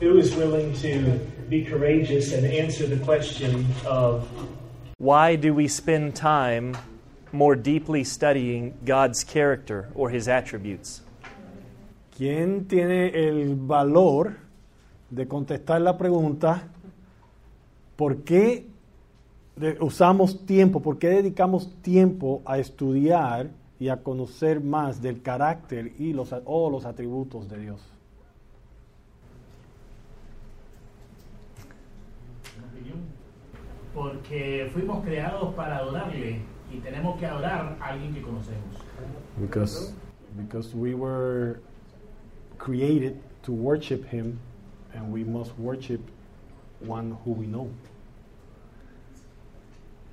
Who is willing to be courageous and answer the question of Why do we spend time more deeply studying God's character or his attributes? ¿Quién tiene el valor de contestar la pregunta por qué usamos tiempo, por qué dedicamos tiempo a estudiar y a conocer más del carácter y los, o los atributos de Dios? Porque fuimos creados para adorarle y tenemos que adorar a alguien que conocemos. Because, because we were created to worship Him and we must worship one who we know.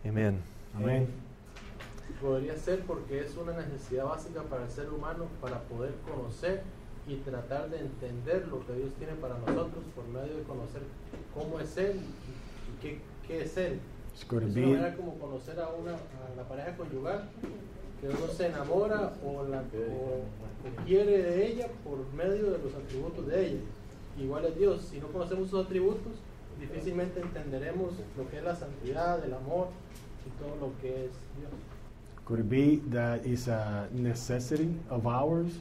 Amen. Amén. Podría ser porque es una necesidad básica para el ser humano para poder conocer y tratar de entender lo que Dios tiene para nosotros por medio de conocer cómo es Él y qué, qué es Él. Es una manera como conocer a, una, a la pareja conyugal, que uno se enamora o, la, o- o quiere de ella por medio de los atributos de ella. Igual es Dios, si no conocemos sus atributos, difícilmente entenderemos lo que es la santidad, el amor y todo lo que es Dios. Could it be that it's a necessity of ours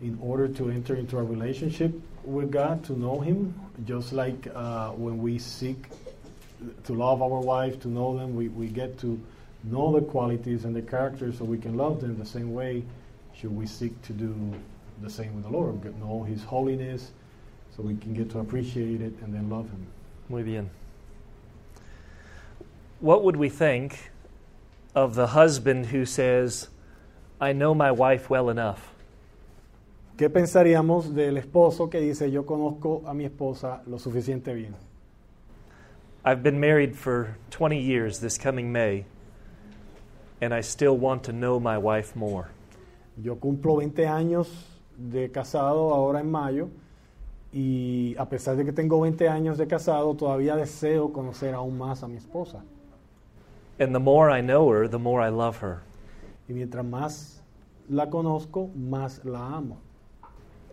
in order to enter into a relationship with God, to know Him? Just like uh, when we seek to love our wife, to know them, we, we get to know the qualities and the characters so we can love them the same way. Should we seek to do the same with the Lord? Get- Know His holiness so we can get to appreciate it and then love Him. Muy bien. What would we think of the husband who says, I know my wife well enough? ¿Qué pensaríamos del esposo que dice, yo conozco a mi esposa lo suficiente bien? I've been married for 20 years this coming May, and I still want to know my wife more. Yo cumplo 20 años de casado ahora en mayo y a pesar de que tengo 20 años de casado, todavía deseo conocer aún más a mi esposa. And the more I know her, the more I love her. Y mientras más la conozco, más la amo.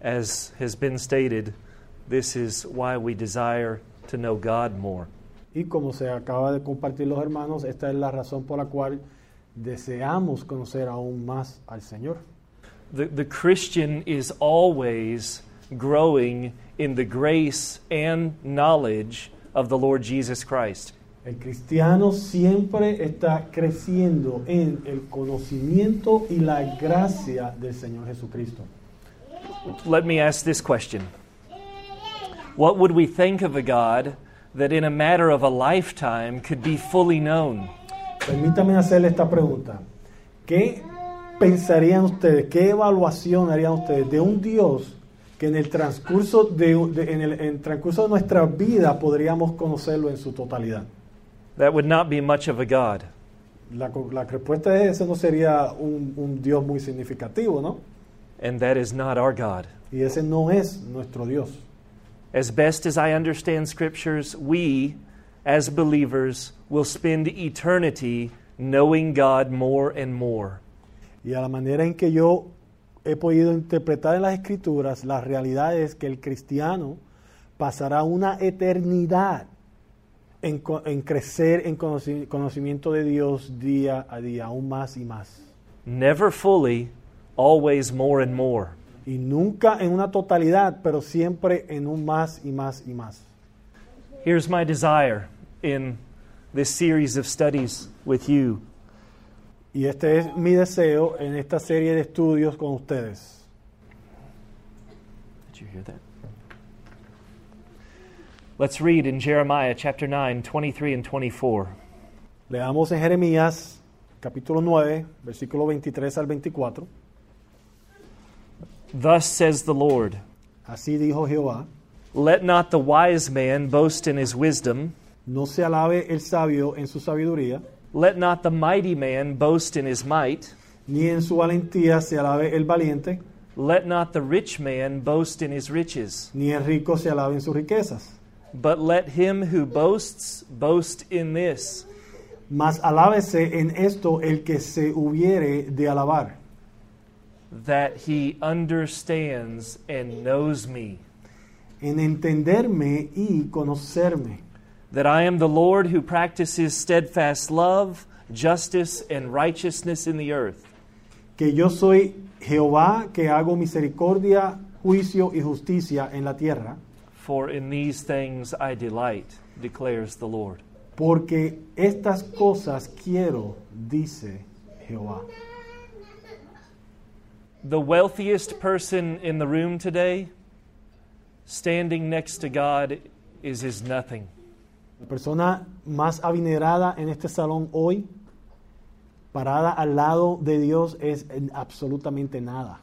As has been stated, this is why we desire to know God more. Y como se acaba de compartir los hermanos, esta es la razón por la cual deseamos conocer aún más al Señor. The, the Christian is always growing in the grace and knowledge of the Lord Jesus Christ. El cristiano siempre está creciendo en el conocimiento y la gracia del Señor Jesucristo. Let me ask this question What would we think of a God that in a matter of a lifetime could be fully known? Permítame hacerle esta pregunta. ¿Qué pensarían ustedes, qué evaluación harían ustedes de un Dios que en el transcurso de, de- en el, en el transcurso de nuestra vida podríamos conocerlo en su totalidad? That would not be much of a God. La, la respuesta es ese no sería un, un Dios muy significativo, ¿no? And that is not our God. Y ese no es nuestro Dios. As best as I understand scriptures, we, as believers, will spend eternity knowing God more and more. Y a la manera en que yo he podido interpretar en las escrituras, la realidad es que el cristiano pasará una eternidad en, en crecer en conoci- conocimiento de Dios día a día, aún más y más. Never fully, always more and more. Y nunca en una totalidad, pero siempre en un más y más y más. Here's my desire in this series of studies with you Y este es mi deseo en esta serie de estudios con ustedes. Did you hear that? Let's read in Jeremiah chapter 9, 23 and 24. Leamos en Jeremías capítulo 9, versículo 23 al 24. Thus says the Lord Así dijo Jehová, Let not the wise man boast in his wisdom, no se alabe el sabio en su sabiduría, let not the mighty man boast in his might, ni en su valentía se alabe el valiente, let not the rich man boast in his riches, ni el rico se alabe en sus riquezas. but let him who boasts boast in this, Mas alábese en esto el que se hubiere de alabar, that he understands and knows me, en entenderme y conocerme. that I am the Lord who practices steadfast love, justice, and righteousness in the earth. Que yo soy Jehová que hago misericordia, juicio y justicia en la tierra, For in these things I delight, declares the Lord. porque estas cosas quiero, dice Jehová. The wealthiest person in the room today, standing next to God, is his nothing. La persona más adinerada en este salón hoy, parada al lado de Dios, es absolutamente nada.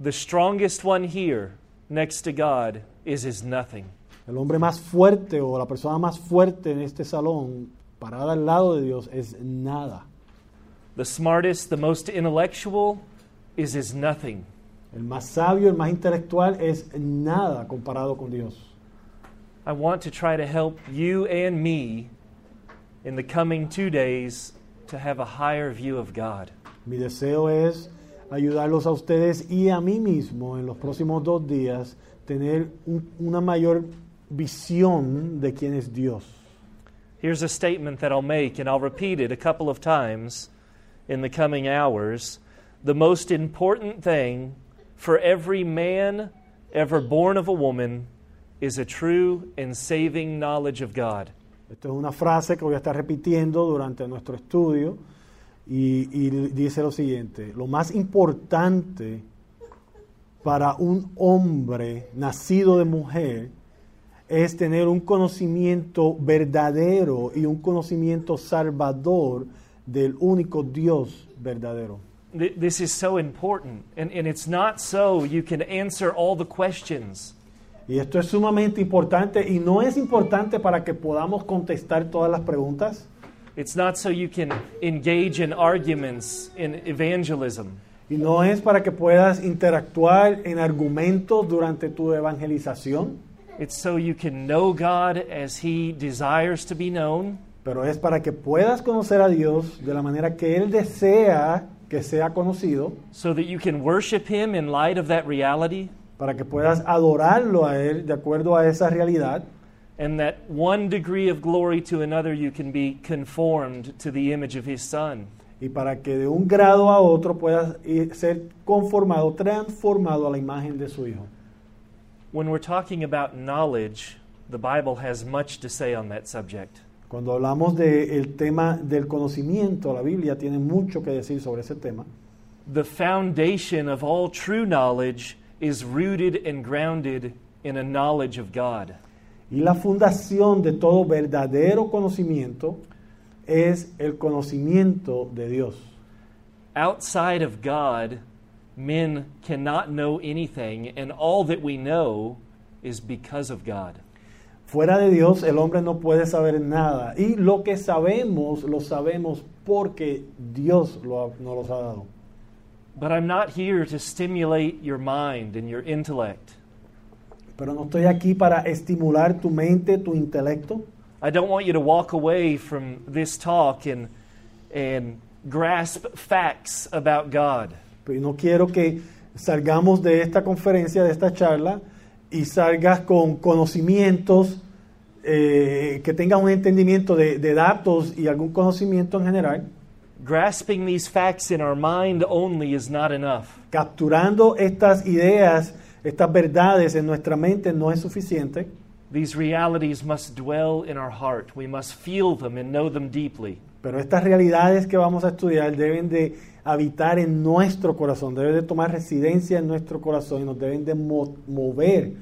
The strongest one here, next to God, is his nothing. El hombre más fuerte o la persona más fuerte en este salón, parada al lado de Dios, es nada. The smartest, the most intellectual, is his nothing. El más sabio, el más intelectual es nada comparado con Dios. I want to try to help you and me in the coming two days to have a higher view of God. Mi deseo es ayudarlos a ustedes y a mí mismo en los próximos dos días tener un- una mayor visión de quién es Dios. Here's a statement that I'll make, and I'll repeat it a couple of times in the coming hours. The most important thing for every man ever born of a woman is a true and saving knowledge of God. Esto es una frase que voy a estar repitiendo durante nuestro estudio y, y dice lo siguiente, lo más importante para un hombre nacido de mujer es tener un conocimiento verdadero y un conocimiento salvador del único Dios verdadero. Th- This is so important, and, and it's not so you can answer all the questions. Y esto es sumamente importante y no es importante para que podamos contestar todas las preguntas. It's not so you can engage in arguments in evangelism. Y no es para que puedas interactuar en argumentos durante tu evangelización, It's so you can know God as He desires to be known, pero es para que puedas conocer a Dios de la manera que Él desea que sea conocido, so that you can worship Him in light of that reality, para que puedas adorarlo a Él de acuerdo a esa realidad, and that one degree of glory to another you can be conformed to the image of His Son. y para que de un grado a otro puedas ser conformado, transformado a la imagen de su Hijo. When we're talking about knowledge, the Bible has much to say on that subject. Cuando hablamos del tema del conocimiento, la Biblia tiene mucho que decir sobre ese tema. The foundation of all true knowledge is rooted and grounded in a knowledge of God. Y la fundación de todo verdadero conocimiento es el conocimiento de Dios. Outside of God, men cannot know anything, and all that we know is because of God. Fuera de Dios el hombre no puede saber nada. Y lo que sabemos, lo sabemos porque Dios lo ha- nos los ha dado. But I'm not here to stimulate your mind and your intellect. Pero no estoy aquí para estimular tu mente, tu intelecto. I don't want you to walk away from this talk and, and grasp facts about God. Pero no quiero que salgamos de esta conferencia, de esta charla, y salgas con conocimientos, eh, que tengas un entendimiento de, de datos y algún conocimiento en general. Grasping these facts in our mind only is not enough. Capturando estas ideas, estas verdades en nuestra mente no es suficiente. These realities must dwell in our heart. We must feel them and know them deeply. Pero estas realidades que vamos a estudiar deben de habitar en nuestro corazón, deben de tomar residencia en nuestro corazón y nos deben de mo- mover.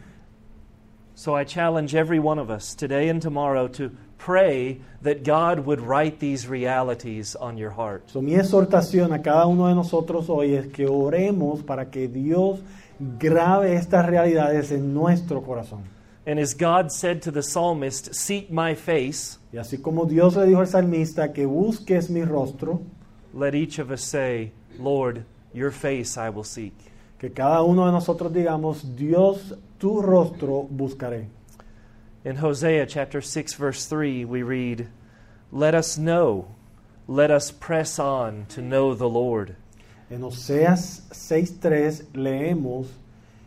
So I challenge every one of us today and tomorrow to pray that God would write these realities on your heart. So, mi exhortación a cada uno de nosotros hoy es que oremos para que Dios grabe estas realidades en nuestro corazón. And as God said to the psalmist, Seek my face, Y así como Dios le dijo al salmista que busques mi rostro, let each of us say, Lord, your face I will seek. que cada uno de nosotros digamos, Dios, tu rostro buscaré. In Hosea chapter 6 verse 3 we read, "Let us know, let us press on to know the Lord." En Oseas 6.3 leemos,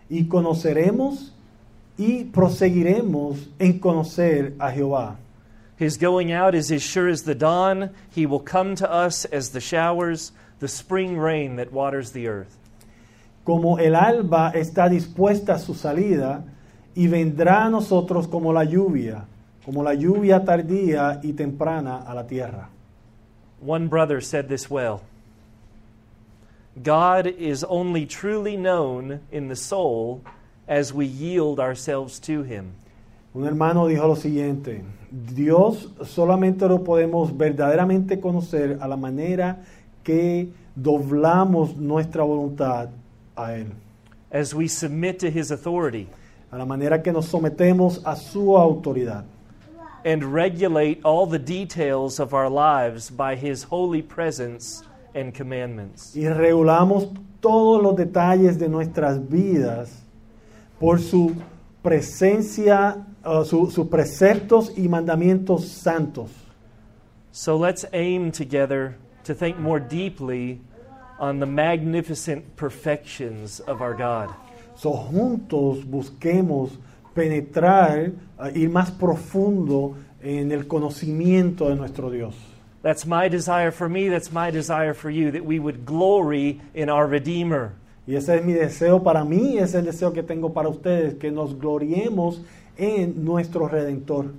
y conoceremos y proseguiremos en conocer a Jehová. His going out is as sure as the dawn. He will come to us as the showers, the spring rain that waters the earth. Como el alba está dispuesta a su salida y vendrá a nosotros como la lluvia, como la lluvia tardía y temprana a la tierra. One brother said this well God is only truly known in the soul as we yield ourselves to Him. Un hermano dijo lo siguiente, Dios solamente lo podemos verdaderamente conocer a la manera que doblamos nuestra voluntad a Él, as we submit to His authority a la manera que nos sometemos a su autoridad and regulate all the details of our lives by His holy presence and commandments. y regulamos todos los detalles de nuestras vidas por su presencia, uh, su- sus preceptos y mandamientos santos. So let's aim together to think more deeply on the magnificent perfections of our God. So, juntos busquemos penetrar, uh, ir más profundo en el conocimiento de nuestro Dios. That's my desire for me, that's my desire for you, that we would glory in our Redeemer. Y ese es mi deseo para mí, ese es el deseo que tengo para ustedes, que nos gloriemos en nuestro Redentor.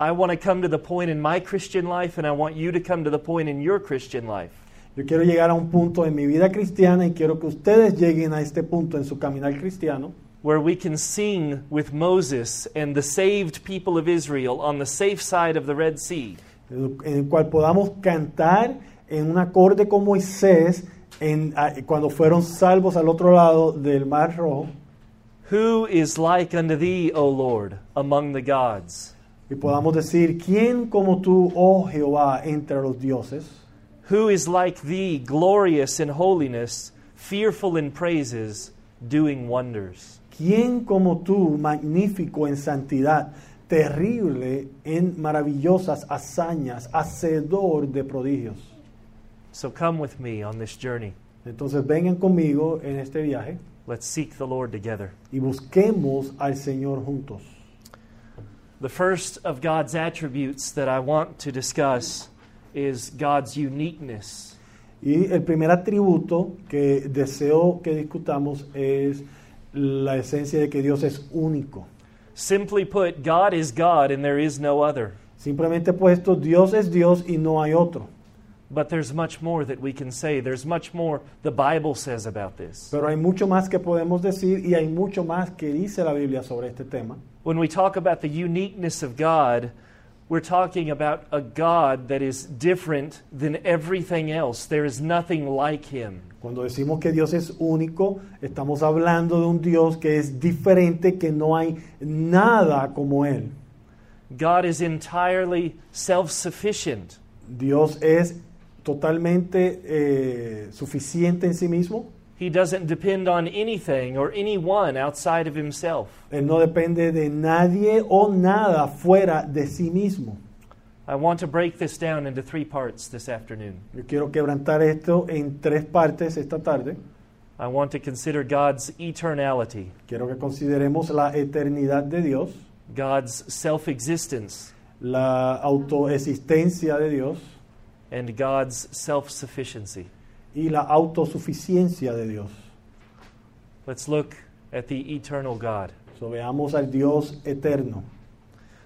I want to come to the point in my Christian life, and I want you to come to the point in your Christian life Yo quiero llegar a un punto en mi vida cristiana y quiero que ustedes lleguen a este punto en su caminar cristiano, where we can sing with Moses and the saved people of Israel on the safe side of the Red Sea. en el cual podamos cantar en un acorde con Moisés en, a- cuando fueron salvos al otro lado del Mar Rojo. Who is like unto thee, O Lord, among the gods? Y podamos decir, ¿quién como tú, oh Jehová, entre los dioses? Who is like thee, glorious in holiness, fearful in praises, doing wonders? ¿Quién como tú, magnífico en santidad, terrible en maravillosas hazañas, hacedor de prodigios? So come with me on this journey. Entonces vengan conmigo en este viaje Let's seek the Lord together. y busquemos al Señor juntos. The first of God's attributes that I want to discuss is God's uniqueness. Y el primer atributo que deseo que discutamos es la esencia de que Dios es único. Simply put, God is God and there is no other. Simplemente puesto, Dios es Dios y no hay otro. But there's much more that we can say. There's much more the Bible says about this. Pero hay mucho más que podemos decir y hay mucho más que dice la Biblia sobre este tema. When we talk about the uniqueness of God, we're talking about a God that is different than everything else. There is nothing like him. Cuando decimos que Dios es único, estamos hablando de un Dios que es diferente, que no hay nada como Él. God is entirely self sufficient. Dios es totalmente eh, suficiente en sí mismo. He doesn't depend on anything or anyone outside of himself. Él no depende de nadie o nada fuera de sí mismo. I want to break this down into three parts this afternoon. Yo quiero quebrantar esto en tres partes esta tarde. I want to consider God's eternality, Quiero que consideremos la eternidad de Dios, God's self existence, la autoexistencia de Dios and God's self sufficiency. y la autosuficiencia de Dios. Let's look at the eternal God. So, veamos al Dios eterno.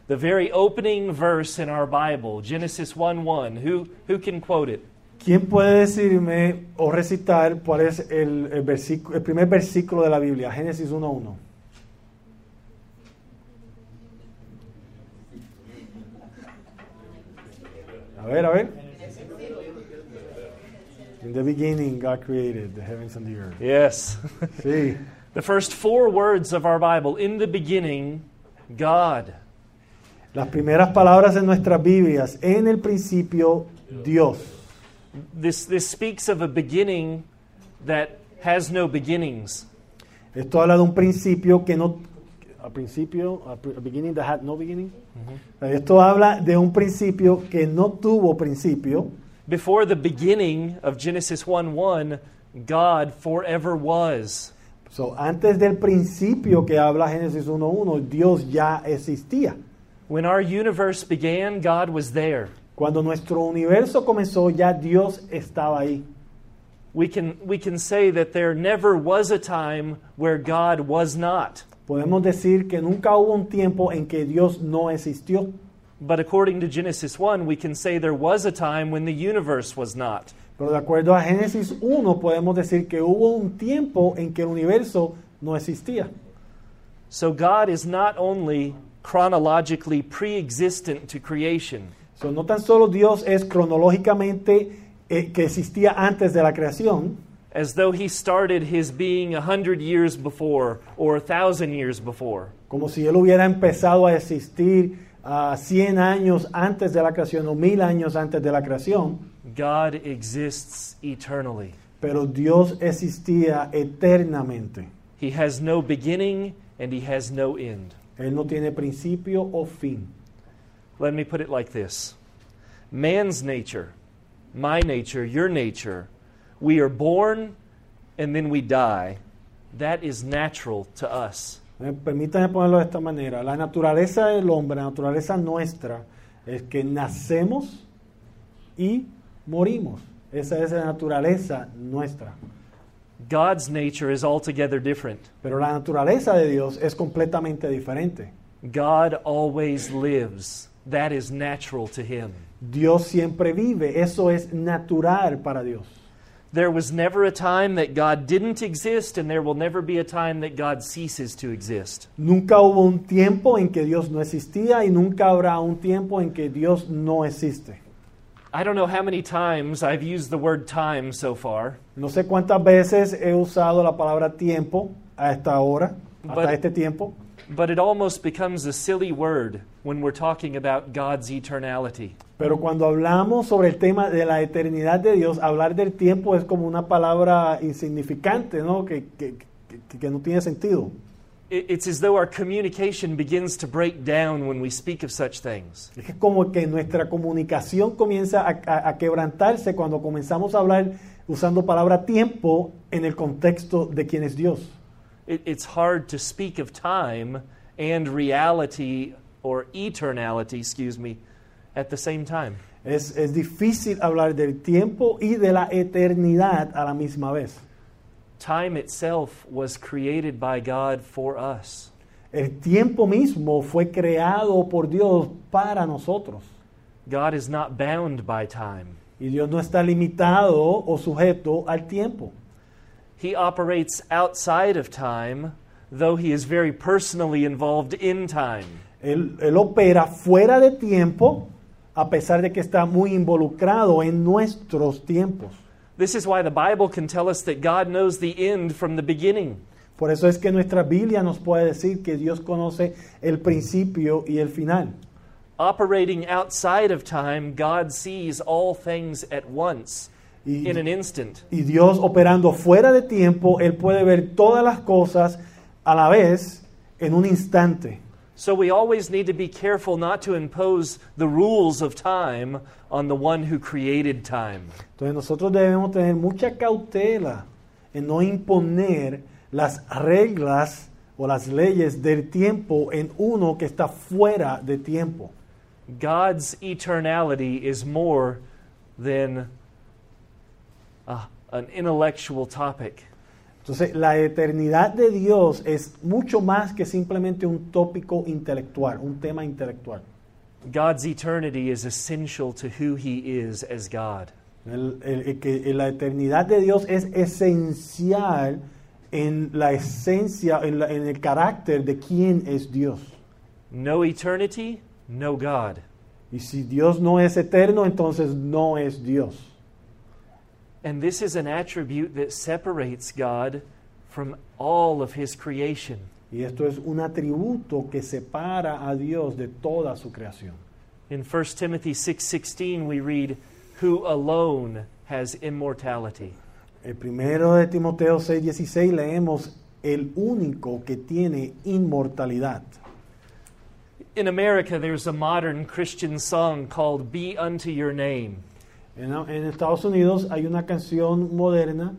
The very opening verse in our Bible, Genesis 1 1. Who, who can quote it? ¿Quién puede decirme o recitar cuál es el, el, versículo- el primer versículo de la Biblia? Génesis 1.1. A ver, a ver. In the beginning, God created the heavens and the earth. Yes. Sí. the first four words of our Bible in the beginning, God. Las primeras palabras en nuestras Biblias. En el principio, Dios. This, this speaks of a beginning that has no beginnings. Esto habla de un principio que no. A principio, a beginning that had no beginning. Esto habla de un principio que no tuvo principio. Before the beginning of Genesis 1 1, God forever was. So, antes del principio que habla Génesis 1.1, Dios ya existía. When our universe began, God was there. Cuando nuestro universo comenzó, ya Dios estaba ahí. We can, we can say that there never was a time where God was not. Podemos decir que nunca hubo un tiempo en que Dios no existió. But according to Genesis 1, we can say there was a time when the universe was not. Pero de acuerdo a Génesis 1, podemos decir que hubo un tiempo en que el universo no existía. So God is not only chronologically pre existent to creation, So, no tan solo Dios es cronológicamente eh, que existía antes de la creación, as though he started his being a hundred years before or a thousand years before. como si Él hubiera empezado a existir a 100 años antes de la creación o mil años antes de la creación, God exists eternally. pero Dios existía eternamente. He has no beginning and he has no end. Él no tiene principio o fin. Let me put it like this Man's nature, my nature, your nature, we are born and then we die. That is natural to us. Eh, Permítanme ponerlo de esta manera. La naturaleza del hombre, la naturaleza nuestra, es que nacemos y morimos. Esa es la naturaleza nuestra. God's nature is altogether different. Pero la naturaleza de Dios es completamente diferente. God always lives. That is natural to him. Dios siempre vive. Eso es natural para Dios. There was never a time that God didn't exist, and there will never be a time that God ceases to exist. Nunca hubo un tiempo en que Dios no existía y nunca habrá un tiempo en que Dios no existe. I don't know how many times I've used the word time so far, No sé cuántas veces he usado la palabra tiempo a esta hora, hasta But- este tiempo, but it almost becomes a silly word when we're talking about God's eternality. pero cuando hablamos sobre el tema de la eternidad de Dios, hablar del tiempo es como una palabra insignificante, ¿no? Que, que- que- que no tiene sentido. It- It's as though our communication begins to break down when we speak of such things. Es como que nuestra comunicación comienza a, a- a quebrantarse cuando comenzamos a hablar usando palabra tiempo en el contexto de quién es Dios. It, it's hard to speak of time and reality or eternality, excuse me, at the same time. Es, es difícil hablar del tiempo y de la eternidad a la misma vez. Time itself was created by God for us. El tiempo mismo fue creado por Dios para nosotros. God is not bound by time. Y Dios no está limitado o sujeto al tiempo. He operates outside of time, though he is very personally involved in time. Él, él opera fuera de tiempo a pesar de que está muy involucrado en nuestros tiempos. This is why the Bible can tell us that God knows the end from the beginning. Por eso es que nuestra Biblia nos puede decir que Dios conoce el principio y el final. Operating outside of time, God sees all things at once, Y, in an instant. y Dios operando fuera de tiempo, Él puede ver todas las cosas a la vez en un instante. So we always need to be careful not to impose the rules of time on the one who created time. Entonces nosotros debemos tener mucha cautela en no imponer las reglas o las leyes del tiempo en uno que está fuera de tiempo. God's eternality is more than uh, an intellectual topic. Entonces la eternidad de Dios es mucho más que simplemente un tópico intelectual, un tema intelectual. God's eternity is essential to who He is as God. El- el- el la eternidad de Dios es esencial en la esencia, en, la- en el carácter de quién es Dios. No eternity, no God. Y si Dios no es eterno, entonces no es Dios. And this is an attribute that separates God from all of His creation. Y esto es un atributo que separa a Dios de toda su creación. In 1 Timothy 6:16 we read, "Who alone has immortality." El primero de Timoteo 6:16 leemos el único que tiene inmortalidad. In America there's a modern Christian song called Be Unto Your Name. En, en Estados Unidos hay una canción moderna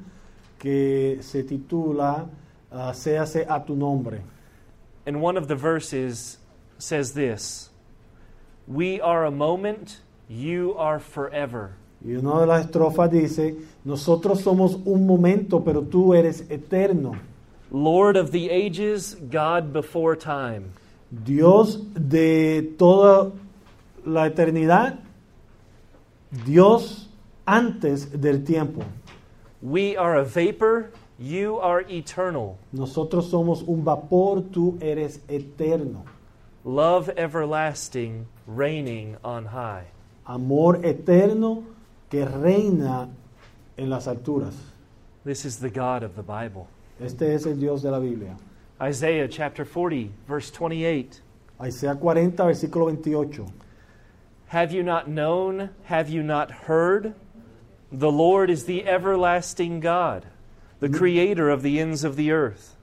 que se titula ah, séase a tu nombre. And one of the verses says this We are a moment, you are forever. Y una de las estrofas dice, nosotros somos un momento, pero tú eres eterno. Lord of the ages, God before time. Dios de toda la eternidad, Dios antes del tiempo. We are a vapor, you are eternal. Nosotros somos un vapor, tú eres eterno. Love everlasting, reigning on high. Amor eterno que reina en las alturas. This is the God of the Bible. Este es el Dios de la Biblia. Isaiah chapter 40, verse 28. Isaías 40, versículo 28. Have you not known? Have you not heard? The Lord is the everlasting God, the mm. creator of the ends of the earth.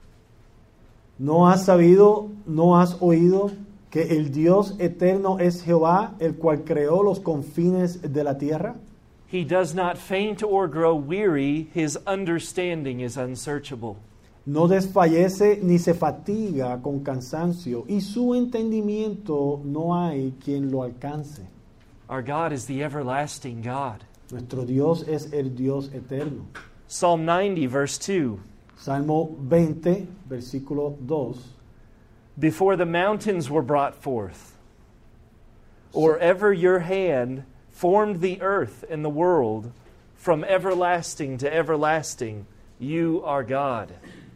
¿No has sabido, no has oído que el Dios eterno es Jehová, el cual creó los confines de la tierra? He does not faint or grow weary, his understanding is unsearchable. No desfallece ni se fatiga con cansancio, y su entendimiento no hay quien lo alcance. Our God is the everlasting God. Nuestro Dios es el Dios eterno. Psalm 90, verse 2. Salmo 20, versículo 2. Before the mountains were brought forth, or ever your hand formed the earth and the world, from everlasting to everlasting, you are God.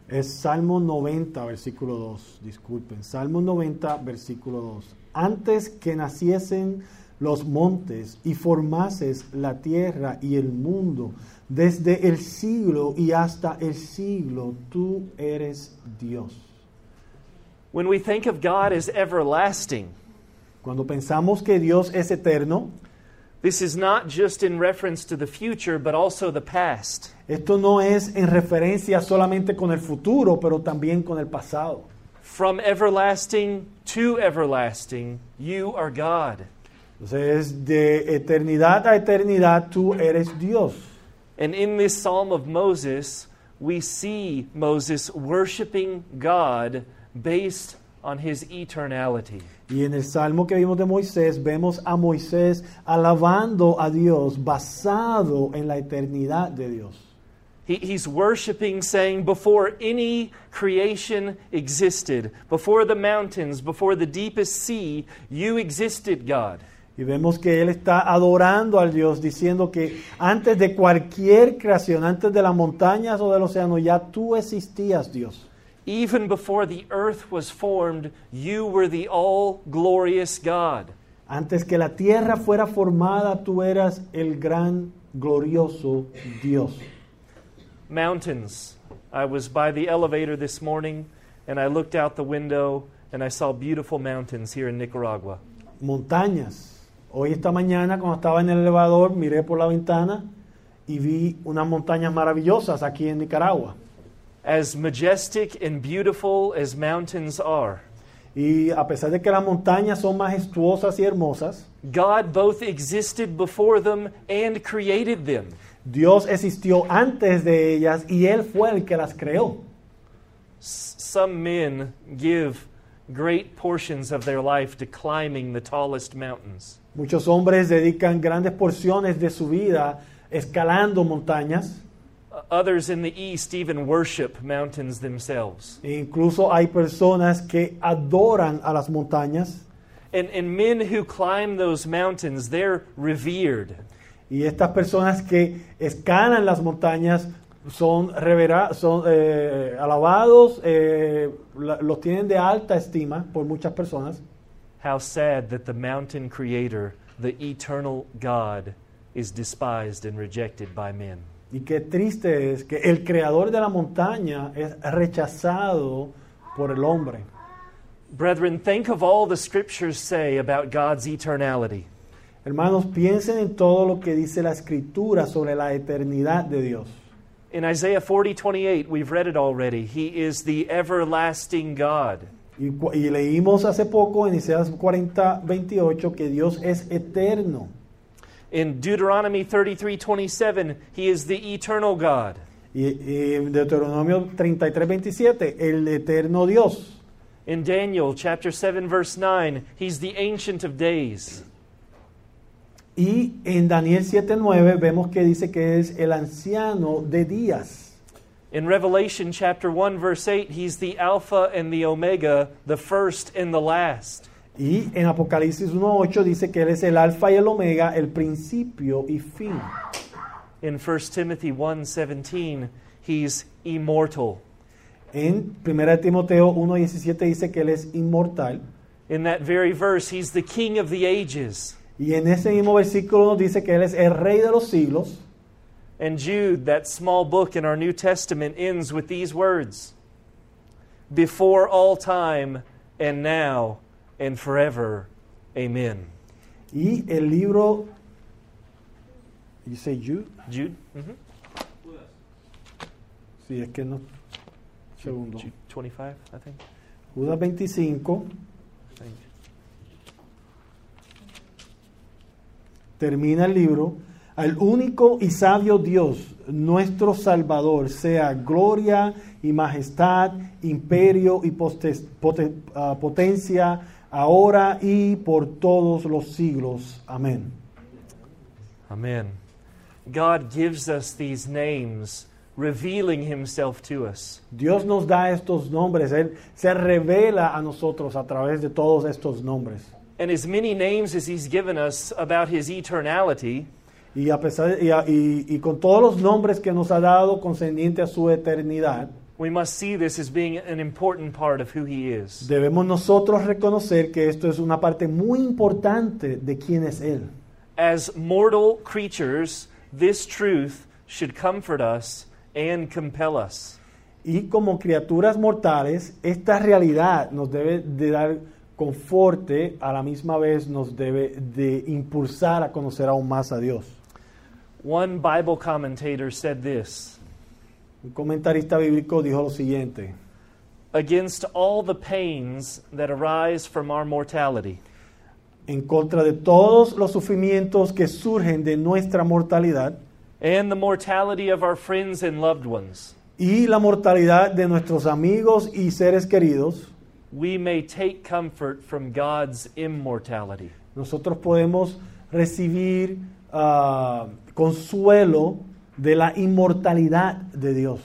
Es Salmo 90, versículo 2. Disculpen. Salmo 90, versículo 2. Antes que naciesen los montes y formases la tierra y el mundo, desde el siglo y hasta el siglo, tú eres Dios. When we think of God as everlasting, Cuando pensamos que Dios es eterno, this is not just in reference to the future, but also the past. esto no es en referencia solamente con el futuro, pero también con el pasado. From everlasting to everlasting, you are God. Entonces, de eternidad a eternidad, tú eres Dios. And in this Psalm of Moses, we see Moses worshiping God based on his eternality. Y en el salmo que vimos de Moisés, vemos a Moisés alabando a Dios basado en la eternidad de Dios. He, he's worshiping, saying, Before any creation existed, before the mountains, before the deepest sea, you existed, God. Y vemos que él está adorando al Dios, diciendo que antes de cualquier creación, antes de las montañas o del océano, ya tú existías, Dios. Even before the earth was formed, you were the all glorious God. Antes que la tierra fuera formada, tú eras el gran, glorioso Dios. Mountains. I was by the elevator this morning and I looked out the window and I saw beautiful mountains here in Nicaragua. Montañas. Hoy esta mañana, cuando estaba en el elevador, miré por la ventana y vi unas montañas maravillosas aquí en Nicaragua. As majestic and beautiful as mountains are, Y a pesar de que las montañas son majestuosas y hermosas, God both existed before them and created them. Dios existió antes de ellas y Él fue el que las creó. Some men give great portions of their life to climbing the tallest mountains. Muchos hombres dedican grandes porciones de su vida escalando montañas. Others in the East even worship mountains themselves. E incluso hay personas que adoran a las montañas. And, and men who climb those mountains, they're revered. Y estas personas que escalan las montañas son, revera- son eh, alabados, eh, los tienen de alta estima por muchas personas. How sad that the mountain creator, the eternal God, is despised and rejected by men. Y qué triste es que el creador de la montaña es rechazado por el hombre. Brethren, think of all the scriptures say about God's eternality. Hermanos, piensen en todo lo que dice la escritura sobre la eternidad de Dios. In Isaiah 40:28, we've read it already. He is the everlasting God. Y, y leímos hace poco en Isaías 40, 28 que Dios es eterno. In Deuteronomy 33 27, He is the eternal God. Y, y en Deuteronomio 33, 27, el eterno Dios. In Daniel chapter 7 verse 9, he's the ancient of days. Y en Daniel 7:9 vemos que dice que es el anciano de días. In Revelation chapter 1 verse 8, he's the alpha and the omega, the first and the last. Y en Apocalipsis 1:8 dice que él es el alfa y el omega, el principio y fin. In 1 Timothy 1:17, he's immortal. En 1 Timoteo 1:17 dice que él es inmortal. In that very verse, he's the king of the ages. Y en ese mismo versículo nos dice que él es el rey de los siglos. And Jude, that small book in our New Testament, ends with these words Before all time, and now, and forever. Amen. Y el libro you say Jude? Jude? Mhm. Sí, es que no. Segundo. Jude 25, I think. Judas 25 Thank you. termina el libro. Al único y sabio Dios, nuestro Salvador, sea gloria y majestad, imperio y postes- ah, potencia, ahora y por todos los siglos. Amén. Amen. God gives us these names, revealing himself to us. Dios nos da estos nombres, Él se revela a nosotros a través de todos estos nombres. And as many names as he's given us about his eternality, Y, a pesar, y, a- y- y con todos los nombres que nos ha dado concerniente a su eternidad, we must see this as being an important part of who he is. debemos nosotros reconocer que esto es una parte muy importante de quién es Él. As mortal creatures, this truth should comfort us and compel us. Y como criaturas mortales, esta realidad nos debe de dar conforte, a la misma vez nos debe de impulsar a conocer aún más a Dios. One Bible commentator said this. Un comentarista bíblico dijo lo siguiente, Against all the pains that arise from our mortality, en contra de todos los sufrimientos que surgen de nuestra mortalidad. And the mortality of our friends and loved ones, y la mortalidad de nuestros amigos y seres queridos, we may take comfort from God's immortality. nosotros podemos recibir ah, consuelo de la inmortalidad de Dios.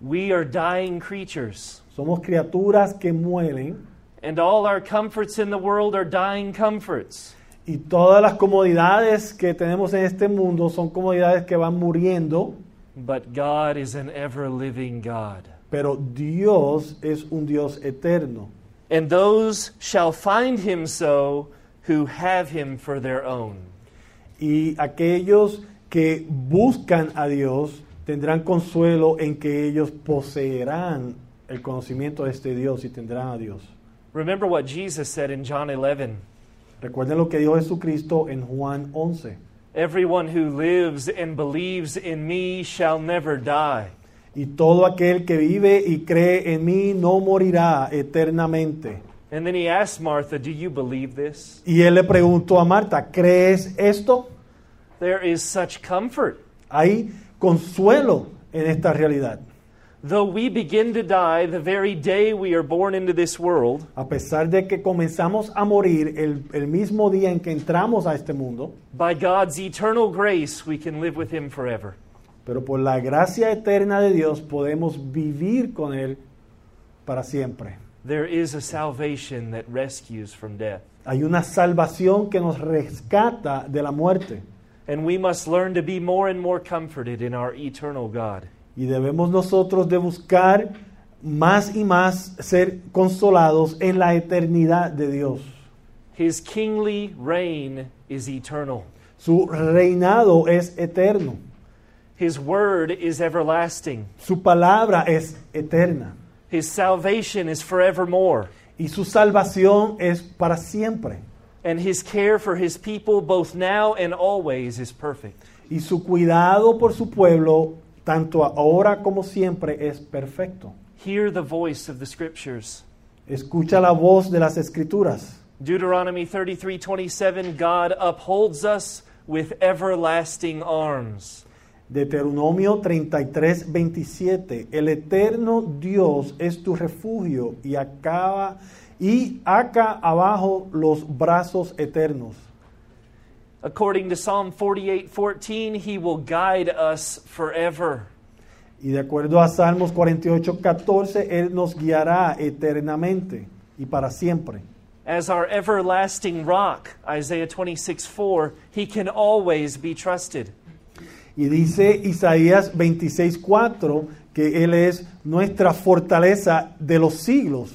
We are dying creatures, Somos criaturas que mueren and all our comforts in the world are dying comforts. y todas las comodidades que tenemos en este mundo son comodidades que van muriendo, But God is an ever living God. pero Dios es un Dios eterno. And those shall find him so who have him for their own. Y aquellos que buscan a Dios tendrán consuelo en que ellos poseerán el conocimiento de este Dios y tendrán a Dios. Remember what Jesus said in John 11 Recuerden lo que dijo Jesucristo en Juan 11. Everyone who lives and believes in me shall never die. Y todo aquel que vive y cree en mí no morirá eternamente. And then he asked Martha, Do you believe this? Y él le preguntó a Marta, ¿crees esto? There is such comfort. Hay consuelo en esta realidad. Though we begin to die the very day we are born into this world, A pesar de que comenzamos a morir el, el mismo día en que entramos a este mundo, by God's eternal grace, we can live with him forever. pero por la gracia eterna de Dios podemos vivir con Él para siempre. There is a salvation that rescues from death. Hay una salvación que nos rescata de la muerte And we must learn to be more and more comforted in our eternal God. y debemos nosotros de buscar más y más ser consolados en la eternidad de Dios. His kingly reign is eternal. Su reinado es eterno, His word is everlasting. su palabra es eterna His salvation is forevermore. y su salvación es para siempre. And his care for his people, both now and always, is perfect. Y su cuidado por su pueblo, tanto ahora como siempre, es perfecto. Hear the voice of the scriptures. Escucha la voz de las escrituras. Deuteronomy 33 27, God upholds us with everlasting arms. Deuteronomio 33, 27. El eterno Dios es tu refugio y acaba y acá abajo los brazos eternos. According to Psalm 48:14, he will guide us forever. Y de acuerdo a Salmos 48, 14, Él nos guiará eternamente y para siempre. As our everlasting rock, Isaiah 26:4, he can always be trusted. Y dice Isaías 26, 4 que Él es nuestra fortaleza de los siglos.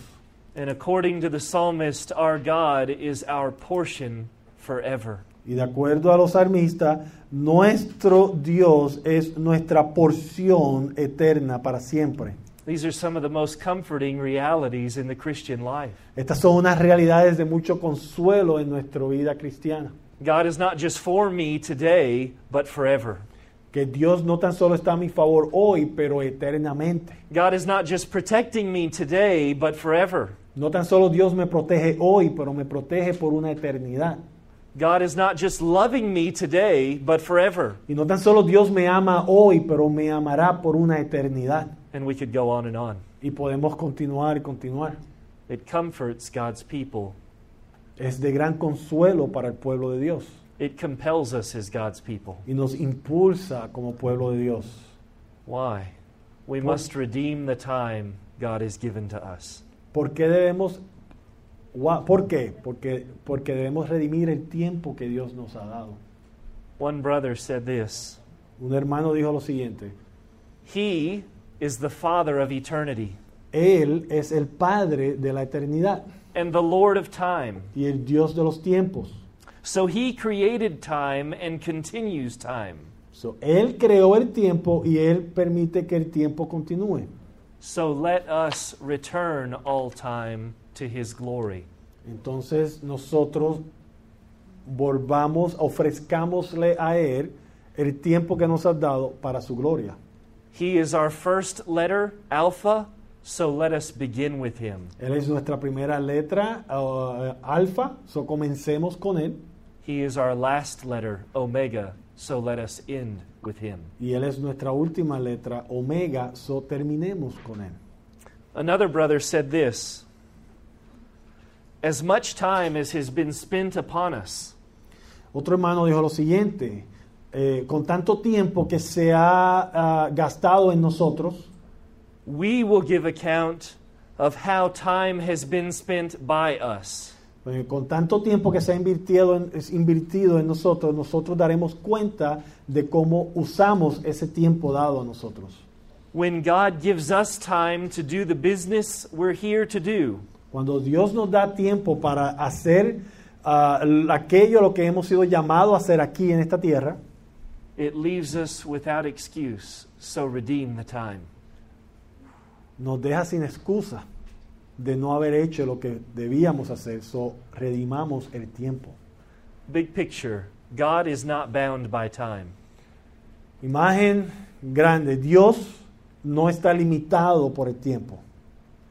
And according to the psalmist, our God is our portion forever. Y de acuerdo a los salmistas, nuestro Dios es nuestra porción eterna para siempre. These are some of the most comforting realities in the Christian life. Estas son unas realidades de mucho consuelo en nuestra vida cristiana. God is not just for me today, but forever. Que Dios no tan solo está a mi favor hoy, pero eternamente. God is not just protecting me today, but forever. No tan solo Dios me protege hoy, pero me protege por una eternidad. God is not just loving me today, but forever. Y no tan solo Dios me ama hoy, pero me amará por una eternidad. And we could go on and on. Y podemos continuar y continuar. It comforts God's people. Es de gran consuelo para el pueblo de Dios. It compels us as God's people. Y nos impulsa como pueblo de Dios. Why? We must redeem the time God has given to us. ¿Por qué debemos ¿Por qué? Porque, porque debemos redimir el tiempo que Dios nos ha dado. One brother said this Un hermano dijo lo siguiente, He is the Father of eternity Él es el Padre de la eternidad and the Lord of time. y el Dios de los tiempos. So he created time and continues time. So, él creó el tiempo y Él permite que el tiempo continúe. So let us return all time to his glory. Entonces nosotros volvamos, ofrezcámosle a Él el tiempo que nos ha dado para su gloria. He is our first letter, Alpha, so let us begin with him. Él es nuestra primera letra, uh, alfa, so comencemos con Él. He is our last letter, Omega, so let us end with him. Y Él es nuestra última letra, omega, so terminemos con Él. Another brother said this As much time as has been spent upon us, Otro hermano dijo lo siguiente, eh, con tanto tiempo que se ha ah, gastado en nosotros, we will give account of how time has been spent by us. Eh, con tanto tiempo que se ha invirtido en, es invertido en nosotros, nosotros daremos cuenta de cómo usamos ese tiempo dado a nosotros. When God gives us time to do the business we're here to do, Cuando Dios nos da tiempo para hacer l- aquello lo que hemos sido llamados a hacer aquí en esta tierra, it leaves us without excuse. So redeem the time. nos deja sin excusa de no haber hecho lo que debíamos hacer, so redimamos el tiempo. Big picture God is not bound by time. Imagen grande, Dios no está limitado por el tiempo,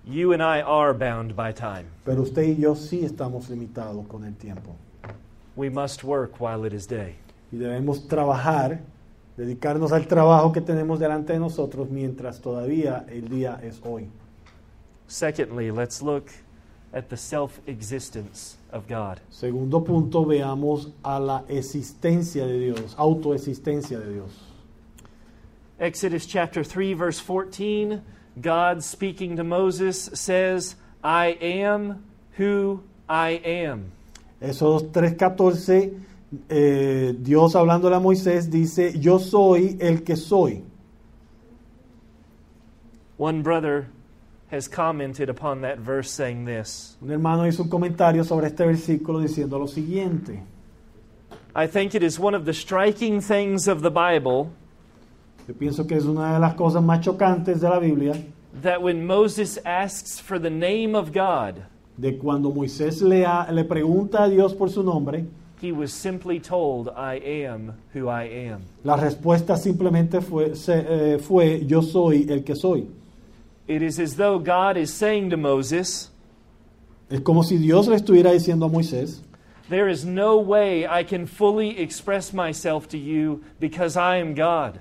You and I are bound by time. pero usted y yo sí estamos limitados con el tiempo. We must work while it is day. Y debemos trabajar, dedicarnos al trabajo que tenemos delante de nosotros mientras todavía el día es hoy. Secondly, let's look at the self existence of God. Segundo punto, veamos a la existencia de Dios, autoexistencia de Dios. Exodus chapter 3, verse 14, God speaking to Moses says, I am who I am. Éxodo 3:14, eh, Dios hablándole a Moisés dice, yo soy el que soy. One brother has commented upon that verse saying this Un hermano hizo un comentario sobre este versículo diciendo lo siguiente. I think it is one of the striking things of the Bible Yo pienso que es una de las cosas más chocantes de la Biblia, that when Moses asks for the name of God, de cuando Moisés le, ha- le pregunta a Dios por su nombre, he was simply told, I am who I am. la respuesta simplemente fue, se- eh, fue yo soy el que soy. It is as though God is saying to Moses, Es como si Dios le estuviera diciendo a Moisés, There is no way I can fully express myself to you because I am God.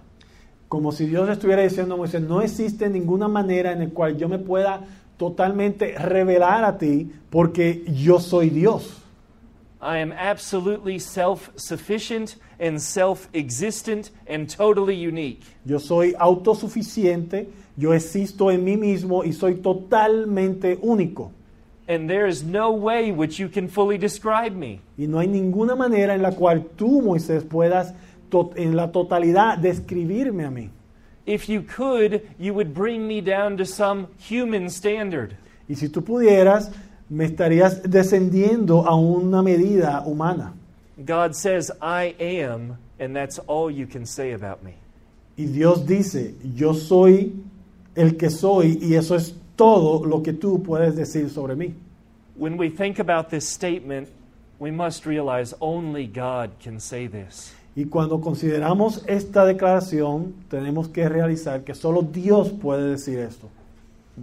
Como si Dios estuviera diciendo a Moisés, no existe ninguna manera en la cual yo me pueda totalmente revelar a ti porque yo soy Dios. I am absolutely self sufficient and self existent and totally unique. Yo soy autosuficiente, yo existo en mí mismo y soy totalmente único. And there is no way which you can fully describe me. Y no hay ninguna manera en la cual tú, Moisés, puedas en la totalidad describirme a mí. If you could, you would bring me down to some human standard. Y si tú pudieras, me estarías descendiendo a una medida humana. God says, I am, and that's all you can say about me. Y Dios dice, yo soy el que soy y eso es todo lo que tú puedes decir sobre mí. When we think about this statement, we must realize only God can say this. Y cuando consideramos esta declaración, tenemos que realizar que solo Dios puede decir esto.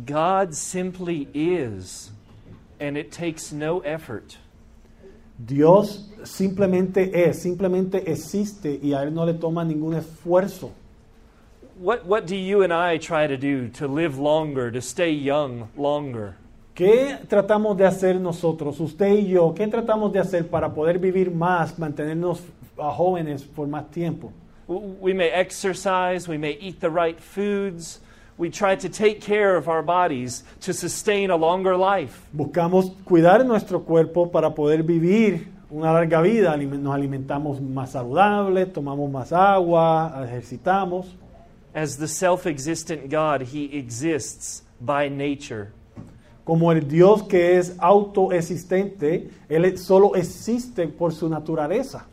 God simply is, and it takes no effort. Dios simplemente es, simplemente existe y a Él no le toma ningún esfuerzo. What, what do you and I try to do to live longer, to stay young longer? ¿Qué tratamos de hacer nosotros, usted y yo? ¿Qué tratamos de hacer para poder vivir más, mantenernos jóvenes por más tiempo? We may exercise, we may eat the right foods, we try to take care of our bodies to sustain a longer life. Buscamos cuidar nuestro cuerpo para poder vivir una larga vida. Nos alimentamos más saludable, tomamos más agua, ejercitamos. As the self existent God, He exists by nature. Como el Dios que es autoexistente, Él solo existe por su naturaleza.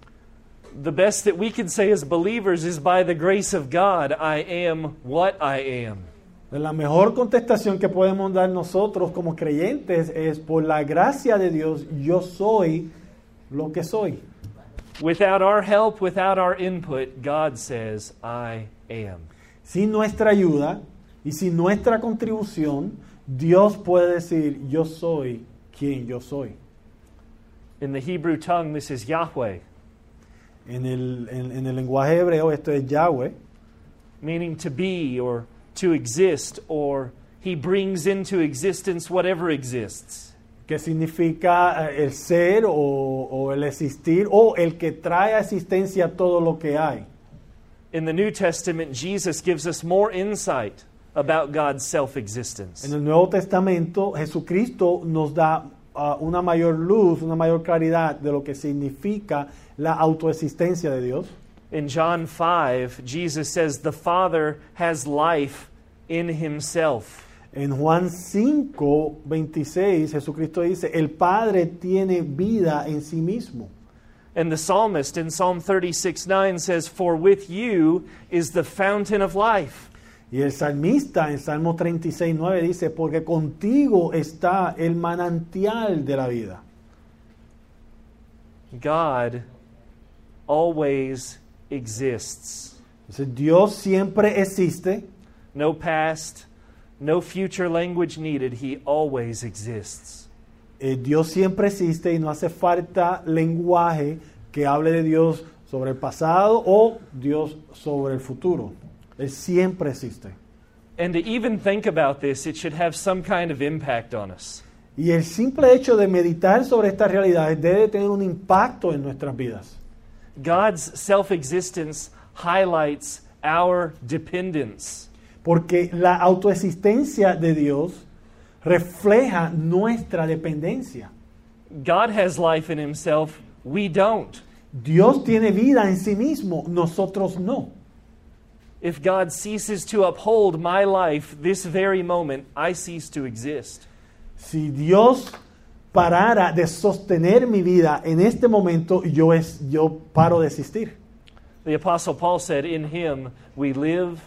The best that we can say as believers is by the grace of God, I am what I am. La mejor contestación que podemos dar nosotros como creyentes es por la gracia de Dios, yo soy lo que soy. Without our help, without our input, God says, I am. Sin nuestra ayuda y sin nuestra contribución, Dios puede decir, yo soy quien yo soy. In the Hebrew tongue, this is Yahweh, En el, en- en el lenguaje hebreo esto es Yahweh, meaning to be or to exist, or He brings into existence whatever exists. que significa eh, el ser o, o el existir o el que trae a existencia todo lo que hay. In the New Testament, Jesus gives us more insight about God's self existence. En el Nuevo Testamento, Jesucristo nos da ah, una mayor luz, una mayor claridad de lo que significa la autoexistencia de Dios. In John 5, Jesus says, The Father has life in Himself. En Juan 5, 26, Jesucristo dice, el Padre tiene vida en sí mismo. And the psalmist in Psalm 36 9 says, For with you is the fountain of life. Y el salmista en Salmo 36, 9 dice, porque contigo está el manantial de la vida. God always exists. Entonces, Dios siempre existe, No past, no future language needed. He always exists. eh, Dios siempre existe y no hace falta lenguaje que hable de Dios sobre el pasado o Dios sobre el futuro. Él siempre existe. And to even think about this, it should have some kind of impact on us. Y el simple hecho de meditar sobre estas realidades debe tener un impacto en nuestras vidas. God's self existence highlights our dependence. Porque la autoexistencia de Dios refleja nuestra dependencia. God has life in Himself, we don't. Dios tiene vida en sí mismo, nosotros no. If God ceases to uphold my life this very moment, I cease to exist. Si Dios parara de sostener mi vida en este momento, yo, es, yo paro de existir. The Apostle Paul said, In Him we live,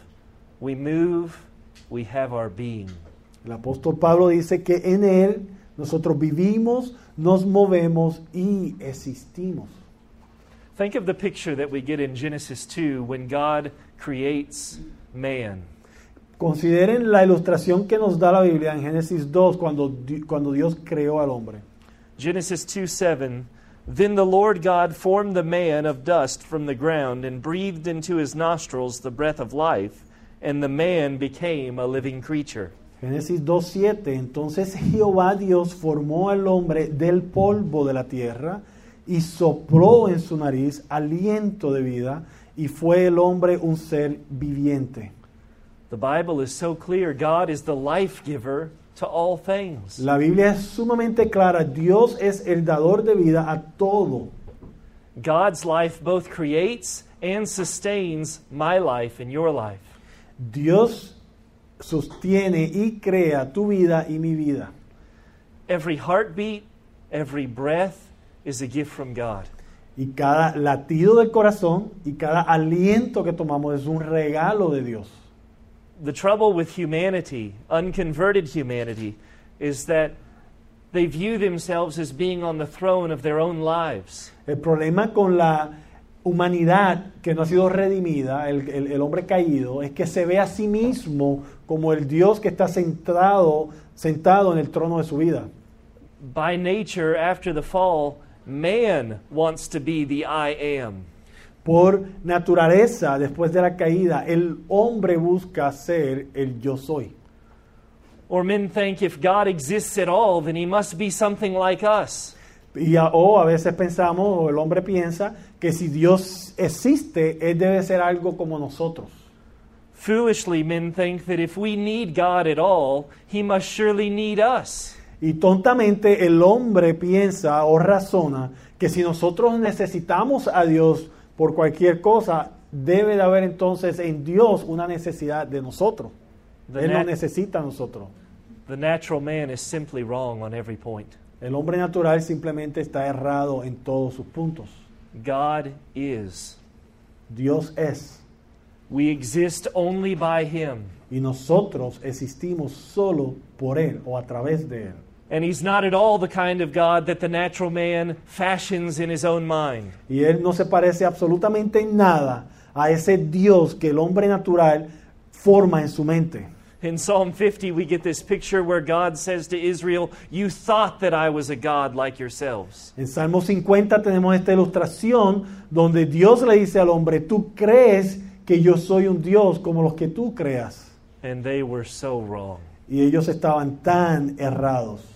we move, we have our being. El apóstol Pablo dice que en Él nosotros vivimos, nos movemos y existimos. Think of the picture that we get in Genesis 2 when God creates man. Consideren la ilustración que nos da la Biblia en Génesis 2 cuando, cuando Dios creó al hombre. Genesis 2 7, Then the Lord God formed the man of dust from the ground and breathed into his nostrils the breath of life, and the man became a living creature. Génesis 2.7. Entonces Jehová Dios formó al hombre del polvo de la tierra y sopló en su nariz aliento de vida y fue el hombre un ser viviente. The Bible is so clear God is the life giver to all things. La Biblia es sumamente clara. Dios es el dador de vida a todo. God's life both creates and sustains my life and your life. Dios sostiene y crea tu vida y mi vida. Every heartbeat, every breath is a gift from God. Y cada latido del corazón y cada aliento que tomamos es un regalo de Dios. The trouble with humanity, unconverted humanity, is that they view themselves as being on the throne of their own lives. El problema con la humanidad que no ha sido redimida, el, el- el hombre caído, es que se ve a sí mismo como el Dios que está sentado, sentado en el trono de su vida. By nature, after the fall, man wants to be the I am. Por naturaleza, después de la caída, el hombre busca ser el yo soy. Or men think if God exists at all, then he must be something like us. Y a, o a veces pensamos, o el hombre piensa, que si Dios existe, Él debe ser algo como nosotros. Foolishly, men think that if we need God at all, he must surely need us. Y tontamente el hombre piensa o razona que si nosotros necesitamos a Dios por cualquier cosa, debe de haber entonces en Dios una necesidad de nosotros. The, Él nos necesita a nosotros. the natural man is simply wrong on every point. El hombre natural simplemente está errado en todos sus puntos. God is. Dios es. We exist only by him. Y nosotros existimos solo por Él o a través de Él. And he's not at all the kind of God that the natural man fashions in his own mind. Y Él no se parece absolutamente en nada a ese Dios que el hombre natural forma en su mente. In Psalm 50, we get this picture where God says to Israel, You thought that I was a God like yourselves. En Salmo 50 tenemos esta ilustración donde Dios le dice al hombre, tú crees que yo soy un Dios como los que tú creas. And they were so wrong. Y ellos estaban tan errados.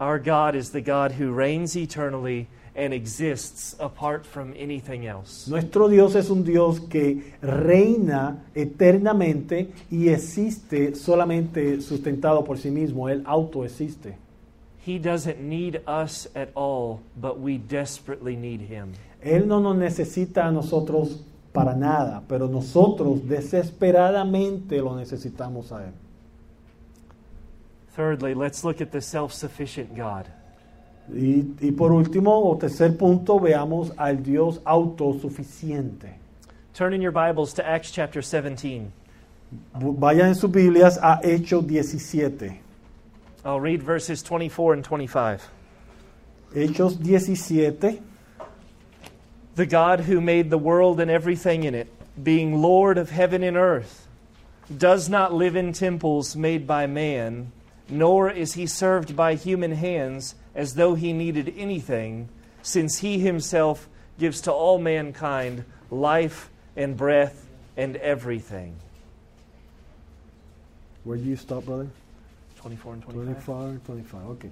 Our God is the God who reigns eternally and exists apart from anything else. Nuestro Dios es un Dios que reina eternamente y existe solamente sustentado por sí mismo. Él autoexiste. He doesn't need us at all, but we desperately need Him. Él no nos necesita a nosotros para nada, pero nosotros desesperadamente lo necesitamos a Él. Thirdly, let's look at the self sufficient God. Y, y por último, o tercer punto, veamos al Dios autosuficiente. Turn in your Bibles to Acts chapter 17. Vayan en sus Biblias a Hechos 17. I'll read verses 24 and 25. Hechos 17. The God who made the world and everything in it, being Lord of heaven and earth, does not live in temples made by man, nor is he served by human hands as though he needed anything, since he himself gives to all mankind life and breath and everything. Where do you stop, brother? 24 and 25. 25, 25, ok.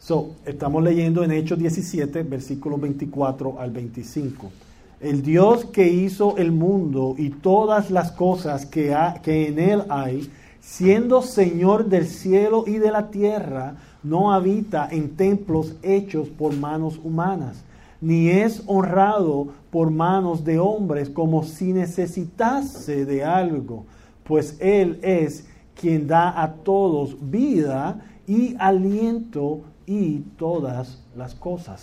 So, estamos leyendo en Hechos 17, versículos 24 al 25. El Dios que hizo el mundo y todas las cosas que, ha- que en él hay, siendo Señor del cielo y de la tierra, no habita en templos hechos por manos humanas, ni es honrado por manos de hombres como si necesitase de algo, pues Él es quien da a todos vida y aliento y todas las cosas.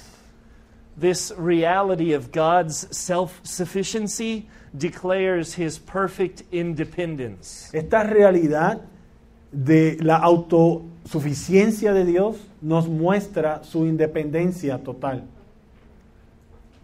This reality of God's self sufficiency declares his perfect independence. Esta realidad de la autosuficiencia de Dios nos muestra su independencia total.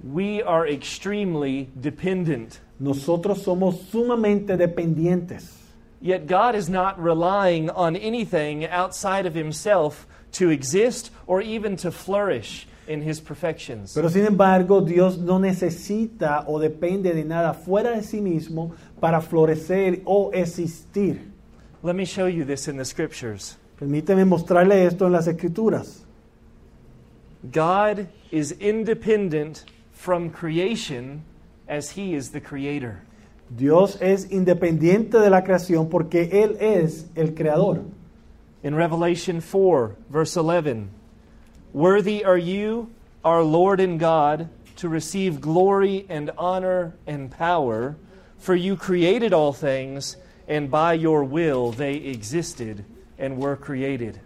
We are extremely dependent. Nosotros somos sumamente dependientes. Yet God is not relying on anything outside of himself to exist or even to flourish. In his perfections. Pero sin embargo, Dios no necesita o depende de nada fuera de sí mismo para florecer o existir. Let me show you this in the scriptures. Permíteme mostrarle esto en las escrituras. God is independent from creation as he is the creator. Dios es independiente de la creación porque Él es el creador. In Revelation 4, verse 11, Worthy are you, our Lord and God, to receive glory and honor and power, for you created all things, and by your will they existed and were created.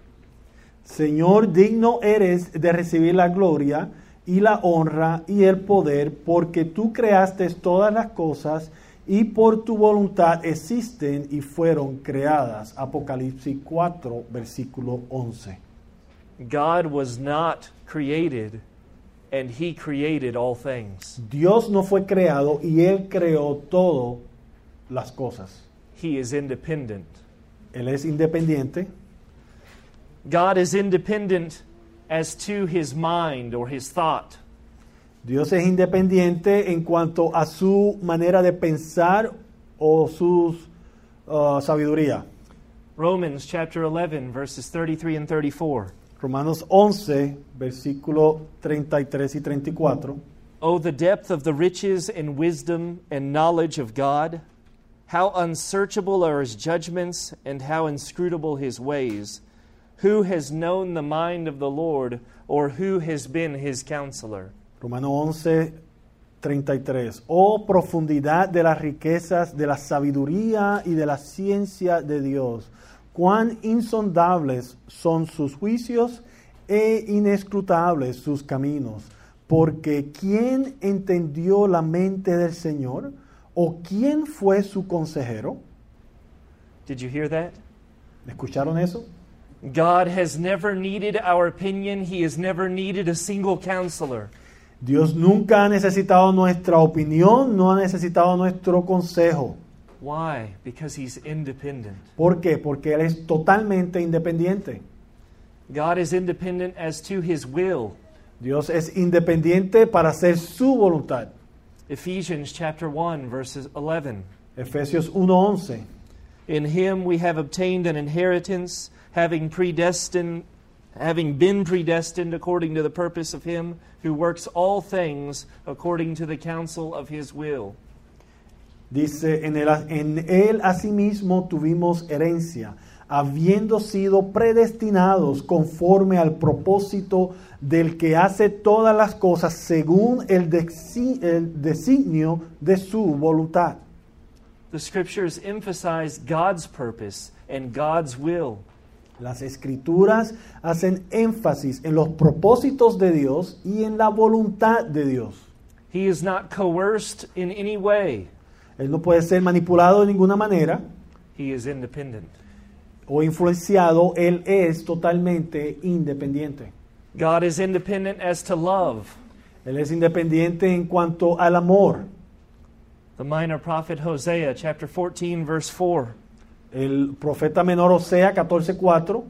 Señor, digno eres de recibir la gloria y la honra y el poder, porque tú creaste todas las cosas y por tu voluntad existen y fueron creadas. Apocalipsis 4, versículo 11. God was not created, and he created all things. Dios no fue creado y Él creó todo las cosas. He is independent. Él es independiente. God is independent as to his mind or his thought. Dios es independiente en cuanto a su manera de pensar o su uh, sabiduría. Romans chapter 11, verses 33 and 34. Romanos 11, versículo 33 y 34. Oh, the depth of the riches and wisdom and knowledge of God! How unsearchable are his judgments and how inscrutable his ways! Who has known the mind of the Lord, or who has been his counselor? Romano 11, 33. Oh profundidad de las riquezas, de la sabiduría y de la ciencia de Dios. Cuán insondables son sus juicios e inescrutables sus caminos. Porque ¿quién entendió la mente del Señor? ¿O quién fue su consejero? Did you hear that? ¿Escucharon eso? God has never needed our opinion, He has never needed a single counselor. Dios nunca ha necesitado nuestra opinión, no ha necesitado nuestro consejo. Why? Because He's independent. ¿Por qué? Porque Él es totalmente independiente. God is independent as to His will. Dios es independiente para hacer su voluntad. Ephesians chapter 1, verses 11. Efesios 1:11. In him we have obtained an inheritance, having predestined having been predestined according to the purpose of him who works all things according to the counsel of his will. Dice, en él, en él asimismo tuvimos herencia, habiendo sido predestinados conforme al propósito del que hace todas las cosas según el, desi- el designio de su voluntad. The scriptures emphasize God's purpose and God's will. Las escrituras hacen énfasis en los propósitos de Dios y en la voluntad de Dios. He is not coerced in any way. Él no puede ser manipulado de ninguna manera He is independent. o influenciado, él es totalmente independiente. God is independent as to love. Él es independiente en cuanto al amor. The minor prophet Hosea chapter 14 verse 4. El profeta menor Osea 14:4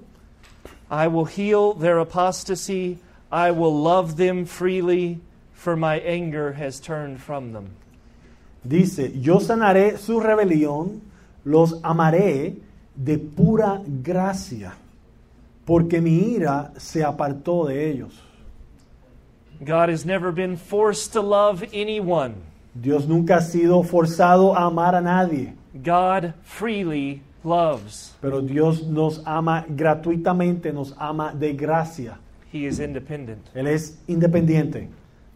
I will heal their apostasy. I will love them freely, for my anger has turned from them. Dice, yo sanaré su rebelión, los amaré de pura gracia, porque mi ira se apartó de ellos. God has never been forced to love anyone. Dios nunca ha sido forzado a amar a nadie, God freely loves. pero Dios nos ama gratuitamente, nos ama de gracia. He is independent. Él es independiente.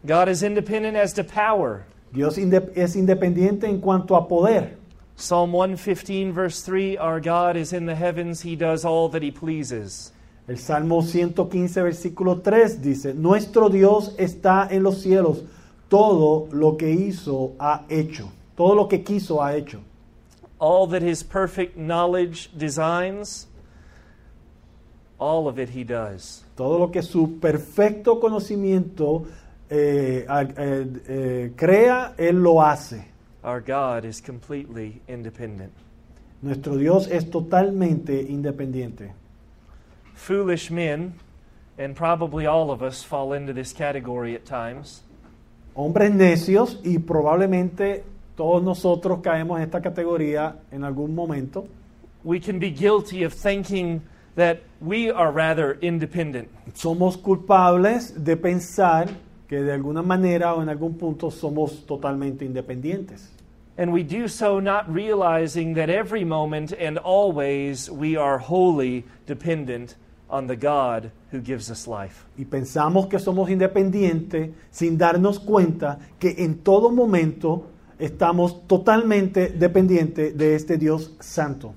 God is independent as to power. Dios inde- es independiente en cuanto a poder. Psalm 115, verse 3 Our God is in the heavens, He does all that He pleases. El Salmo 115, versículo 3 dice, Nuestro Dios está en los cielos, todo lo que hizo ha hecho, todo lo que quiso ha hecho. All that His perfect knowledge designs, all of it He does. Todo lo que su perfecto conocimiento eh, eh, eh, crea, Él lo hace. Our God is completely independent. Nuestro Dios es totalmente independiente. Foolish men and probably all of us fall into this category at times. Hombres necios y probablemente todos nosotros caemos en esta categoría en algún momento. We can be guilty of thinking that we are rather independent. Somos culpables de pensar que de alguna manera o en algún punto somos totalmente independientes. And we do so not realizing that every moment and always we are wholly dependent on the God who gives us life. Y pensamos que somos independientes sin darnos cuenta que en todo momento estamos totalmente dependientes de este Dios santo.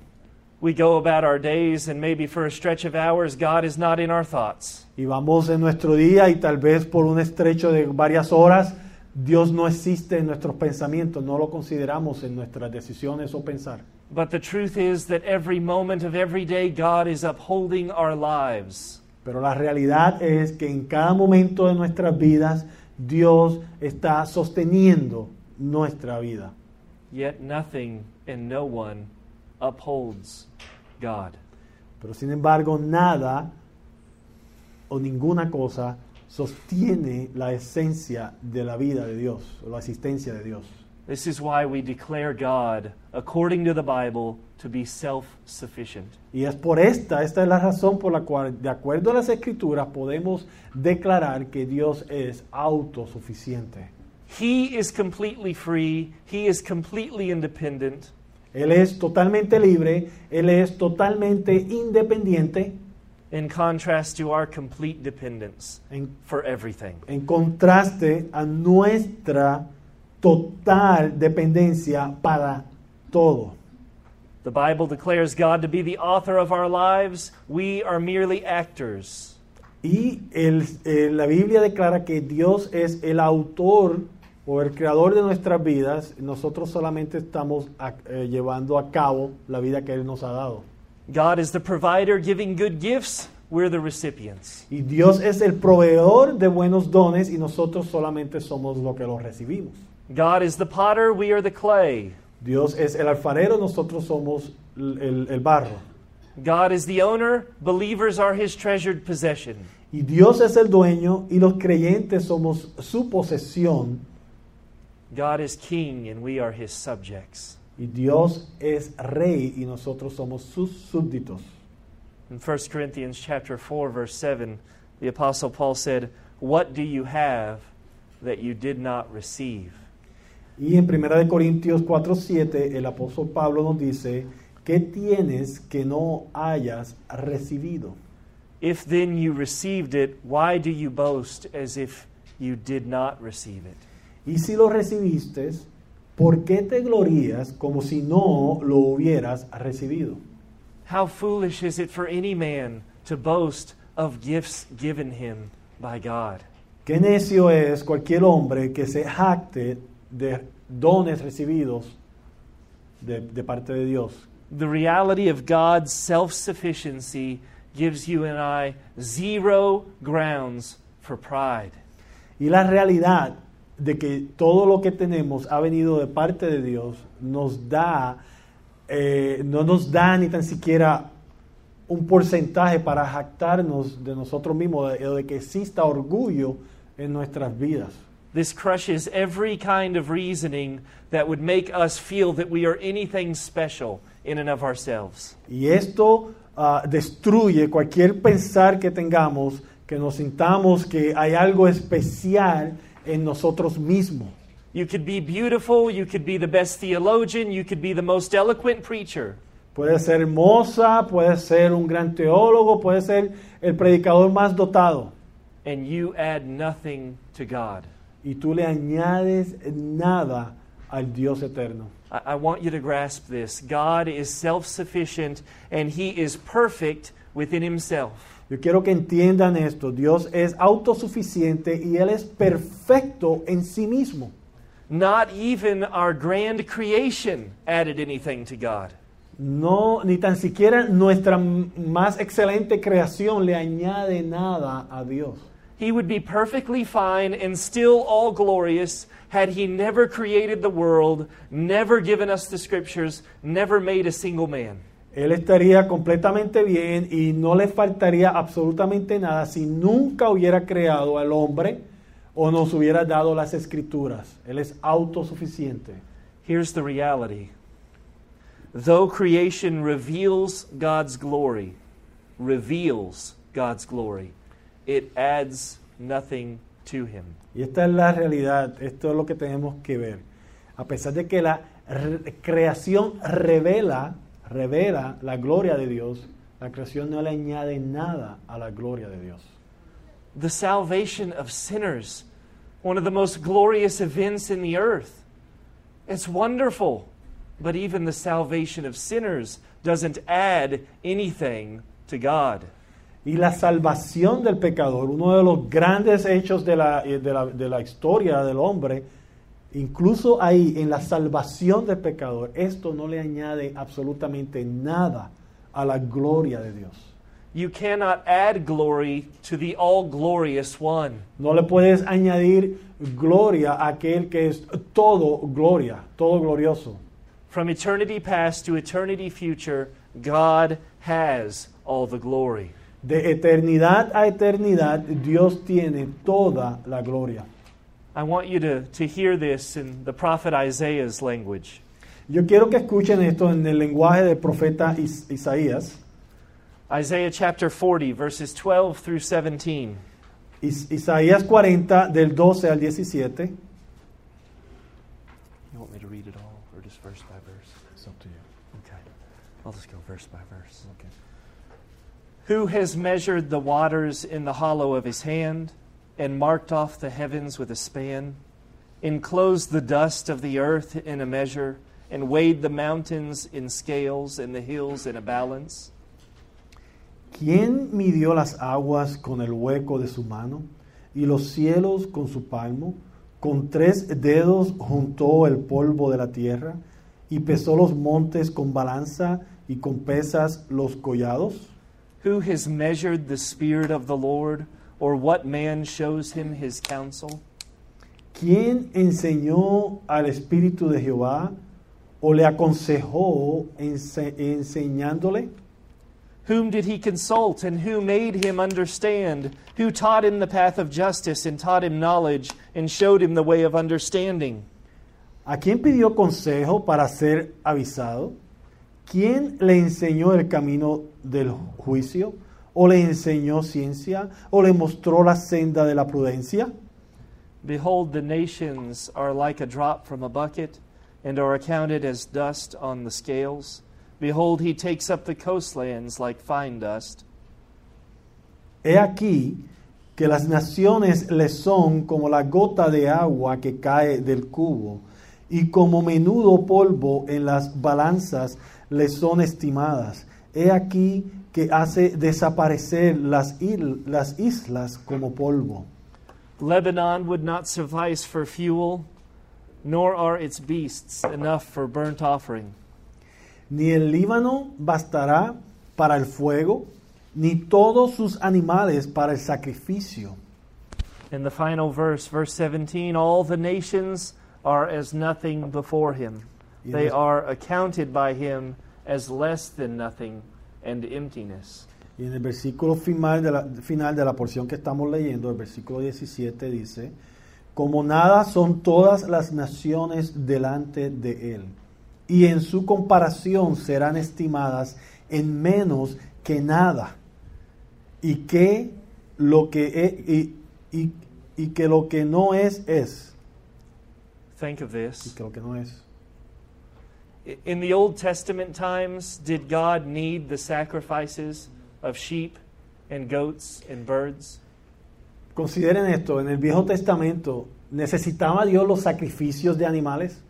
We go about our days, and maybe for a stretch of hours, God is not in our thoughts. Y vamos en nuestro día y tal vez por un estrecho de varias horas, Dios no existe en nuestros pensamientos, no lo consideramos en nuestras decisiones o pensar. But the truth is that every moment of every day, God is upholding our lives. Pero la realidad es que en cada momento de nuestras vidas, Dios está sosteniendo nuestra vida. Yet nothing and no one upholds God. Pero sin embargo, nada o ninguna cosa sostiene la esencia de la vida de Dios, o la existencia de Dios. This is why we declare God, according to the Bible, to be self sufficient. Y es por esta, esta es la razón por la cual, de acuerdo a las escrituras, podemos declarar que Dios es autosuficiente. He is completely free, He is completely independent, Él es totalmente libre, Él es totalmente independiente, in contrast to our complete dependence en, for everything. en contraste a nuestra total dependencia para todo. The Bible declares God to be the author of our lives. We are merely actors. Y el- eh, la Biblia declara que Dios es el autor o el creador de nuestras vidas. Nosotros solamente estamos a- eh, llevando a cabo la vida que Él nos ha dado. God is the provider giving good gifts. We're the recipients. Y Dios es el proveedor de buenos dones y nosotros solamente somos lo que los recibimos. God is the potter. We are the clay. Dios es el alfarero, nosotros somos el, el- el barro. God is the owner. Believers are his treasured possession. Y Dios es el dueño y los creyentes somos su posesión. God is king and we are his subjects. Y Dios es rey y nosotros somos sus súbditos. In 1 Corinthians chapter 4 verse 7, the apostle Paul said, "What do you have that you did not receive?" Y en 1 Corintios 4:7 el apóstol Pablo nos dice, ¿qué tienes que no hayas recibido? If then you received it, why do you boast as if you did not receive it? Y si lo recibiste, ¿por qué te glorías como si no lo hubieras recibido? How foolish is it for any man to boast of gifts given him by God? Qué necio es cualquier hombre que se jacte de dones recibidos de, de parte de Dios. The reality of God's self sufficiency gives you and I zero grounds for pride. Y la realidad de que todo lo que tenemos ha venido de parte de Dios nos da, eh, no nos da ni tan siquiera un porcentaje para jactarnos de nosotros mismos, de, de que exista orgullo en nuestras vidas. This crushes every kind of reasoning that would make us feel that we are anything special in and of ourselves. Y esto ah, destruye cualquier pensar que tengamos, que nos sintamos que hay algo especial en nosotros mismos. You could be beautiful, you could be the best theologian, you could be the most eloquent preacher. Puede ser hermosa, puede ser un gran teólogo, puede ser el predicador más dotado. and you add nothing to God. Y tú le añades nada al Dios eterno. I, I want you to grasp this. God is self sufficient and He is perfect within Himself. Yo quiero que entiendan esto. Dios es autosuficiente y Él es perfecto en sí mismo. Not even our grand creation added anything to God. No, ni tan siquiera nuestra más excelente creación le añade nada a Dios. He would be perfectly fine and still all glorious had He never created the world, never given us the scriptures, never made a single man. Él estaría completamente bien y no le faltaría absolutamente nada si nunca hubiera creado al hombre o nos hubiera dado las escrituras. Él es autosuficiente. Here's the reality though creation reveals God's glory, reveals God's glory, it adds nothing to him. Y esta es la realidad, esto es lo que tenemos que ver. A pesar de que la re- creación revela, revela la gloria de Dios, la creación no le añade nada a la gloria de Dios. The salvation of sinners, one of the most glorious events in the earth. It's wonderful. But even the salvation of sinners doesn't add anything to God. Y la salvación del pecador, uno de los grandes hechos de la, eh, de la, de la historia del hombre, incluso ahí en la salvación del pecador, esto no le añade absolutamente nada a la gloria de Dios. You cannot add glory to the all glorious one. No le puedes añadir gloria a aquel que es todo gloria, todo glorioso. From eternity past to eternity future, God has all the glory. De eternidad a eternidad, Dios tiene toda la gloria. I want you to, to hear this in the prophet Isaiah's language. Yo quiero que escuchen esto en el lenguaje del profeta Is- Isaías. Isaiah chapter 40, verses 12 through 17. Is- Isaías 40, del 12 al 17. You want me to read it all or just verse by verse? It's up to you. Okay. I'll just go verse by verse. Okay. Who has measured the waters in the hollow of his hand and marked off the heavens with a span, enclosed the dust of the earth in a measure, and weighed the mountains in scales and the hills in a balance? ¿Quién midió las aguas con el hueco de su mano y los cielos con su palmo? Con tres dedos juntó el polvo de la tierra y pesó los montes con balanza y con pesas los collados. Who has measured the Spirit of the Lord, or what man shows him his counsel? ¿Quién enseñó al Espíritu de Jehová o le aconsejó ense- enseñándole? Whom did he consult, and who made him understand? Who taught him the path of justice, and taught him knowledge, and showed him the way of understanding? ¿A quién pidió consejo para ser avisado? ¿Quién le enseñó el camino del juicio? ¿O le enseñó ciencia? ¿O le mostró la senda de la prudencia? Behold, the nations are like a drop from a bucket, and are accounted as dust on the scales. Behold, he takes up the coastlands like fine dust. He aquí que las naciones le son como la gota de agua que cae del cubo, y como menudo polvo en las balanzas le son estimadas. He aquí que hace desaparecer las, il- las islas como polvo. Lebanon would not suffice for fuel, nor are its beasts enough for burnt offering. Ni el Líbano bastará para el fuego, ni todos sus animales para el sacrificio. In the final verse, verse 17, all the nations are as nothing before him. They are accounted by him as less than nothing and emptiness. Y en el versículo final de, la, final de la porción que estamos leyendo, el versículo 17 dice, como nada son todas las naciones delante de él, y en su comparación serán estimadas en menos que nada, y que lo que, e- y, y- y que, lo que no es es, Think of y this. que lo que no es. In the Old Testament times, did God need the sacrifices of sheep and goats and birds? Consideren esto, en el Viejo Testamento, ¿necesitaba Dios los sacrificios de animales?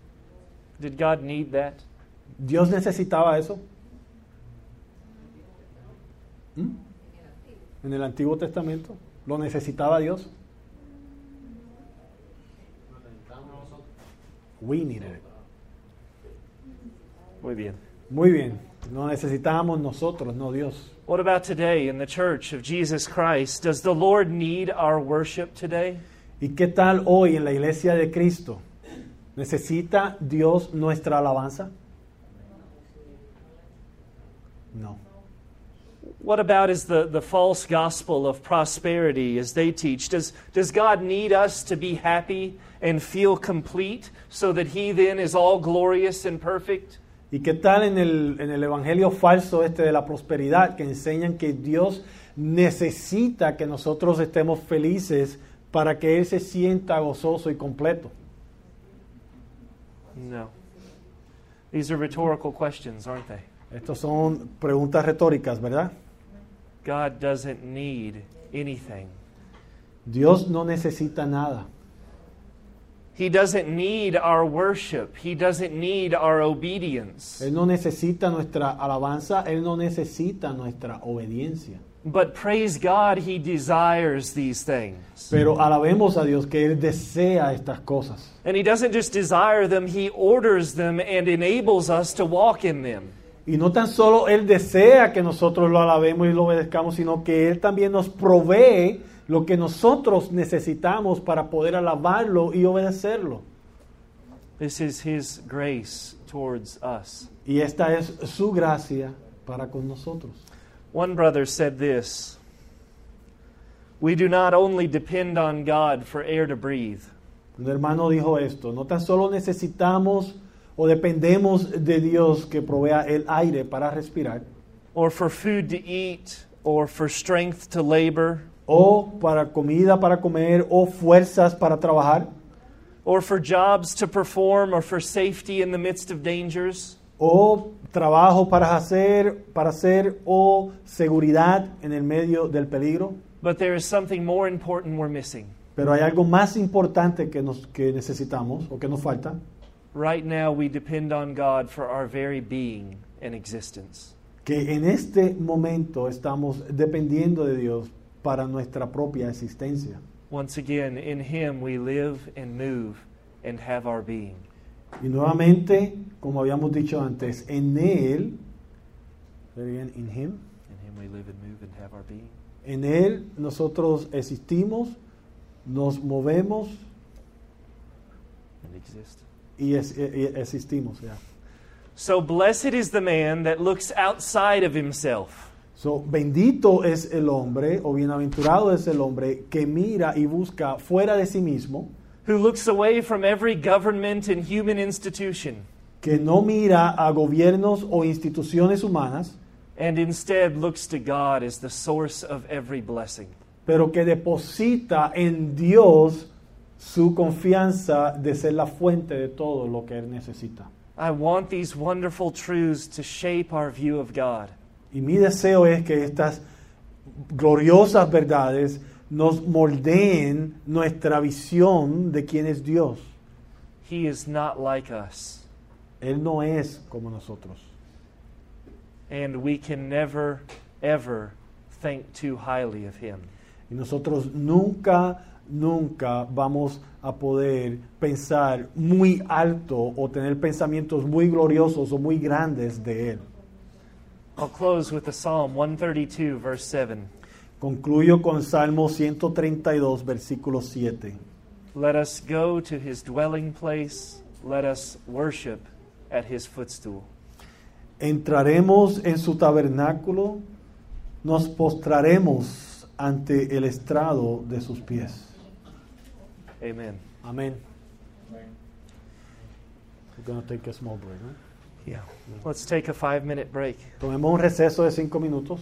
Did God need that? ¿Dios necesitaba eso? ¿Mm? En el Antiguo Testamento, ¿lo necesitaba Dios? We needed it. Muy bien. Muy bien, necesitábamos nosotros, no Dios. What about today in the church of Jesus Christ? Does the Lord need our worship today? ¿Y qué tal hoy en la iglesia de Cristo? ¿Necesita Dios nuestra alabanza? No. What about is the, the false gospel of prosperity as they teach? Does, does God need us to be happy and feel complete so that He then is all glorious and perfect? ¿Y qué tal en el, en el evangelio falso este de la prosperidad que enseñan que Dios necesita que nosotros estemos felices para que Él se sienta gozoso y completo? No. These are rhetorical questions, aren't they? Estas son preguntas retóricas, ¿verdad? God doesn't need anything. Dios no necesita nada. He doesn't need our worship. He doesn't need our obedience. Él no necesita nuestra alabanza, Él no necesita nuestra obediencia. But praise God, He desires these things. Pero alabemos a Dios que Él desea estas cosas. And He doesn't just desire them, He orders them and enables us to walk in them. Y no tan solo Él desea que nosotros lo alabemos y lo obedezcamos, sino que Él también nos provee lo que nosotros necesitamos para poder alabarlo y obedecerlo. This is His grace towards us. Y esta es su gracia para con nosotros. One brother said this We do not only depend on God for air to breathe, Un hermano dijo esto, no tan solo necesitamos o dependemos de Dios que provea el aire para respirar, or for food to eat, or for strength to labor, o para comida para comer, o fuerzas para trabajar, or for jobs to perform, or for safety in the midst of dangers. o trabajo para hacer, para hacer, o seguridad en el medio del peligro. But there is something more important we're missing. Pero hay algo más importante que, nos, que necesitamos o que nos falta. Right now, we depend on God for our very being and existence. Que en este momento estamos dependiendo de Dios para nuestra propia existencia. Once again, in Him we live and move and have our being. Y nuevamente, como habíamos dicho antes, en Él, again, in Him, In Him we live and move and have our being. en Él nosotros existimos, nos movemos And exist. y, es- y existimos. ya. So blessed is the man that looks outside of himself. So, bendito es el hombre, o bienaventurado es el hombre que mira y busca fuera de sí mismo, who looks away from every government and human institution que no mira a gobiernos o instituciones humanas, and instead looks to God as the source of every blessing. pero que deposita en Dios su confianza de ser la fuente de todo lo que él necesita. I want these wonderful truths to shape our view of God. Y mi deseo es que estas gloriosas verdades nos moldeen nuestra visión de quién es Dios. He is not like us, Él no es como nosotros. and we can never, ever think too highly of Him. Y nosotros nunca, nunca vamos a poder pensar muy alto o tener pensamientos muy gloriosos o muy grandes de Él. I'll close with the Psalm 132, verse 7. Concluyo con Salmo 132, versículo 7. Let us go to His dwelling place, let us worship at His footstool. Entraremos en su tabernáculo, nos postraremos ante el estrado de sus pies. Amen. Amén. We're gonna take a small break, ¿no? Yeah. Let's take a five minute break. Tomemos un receso de cinco minutos.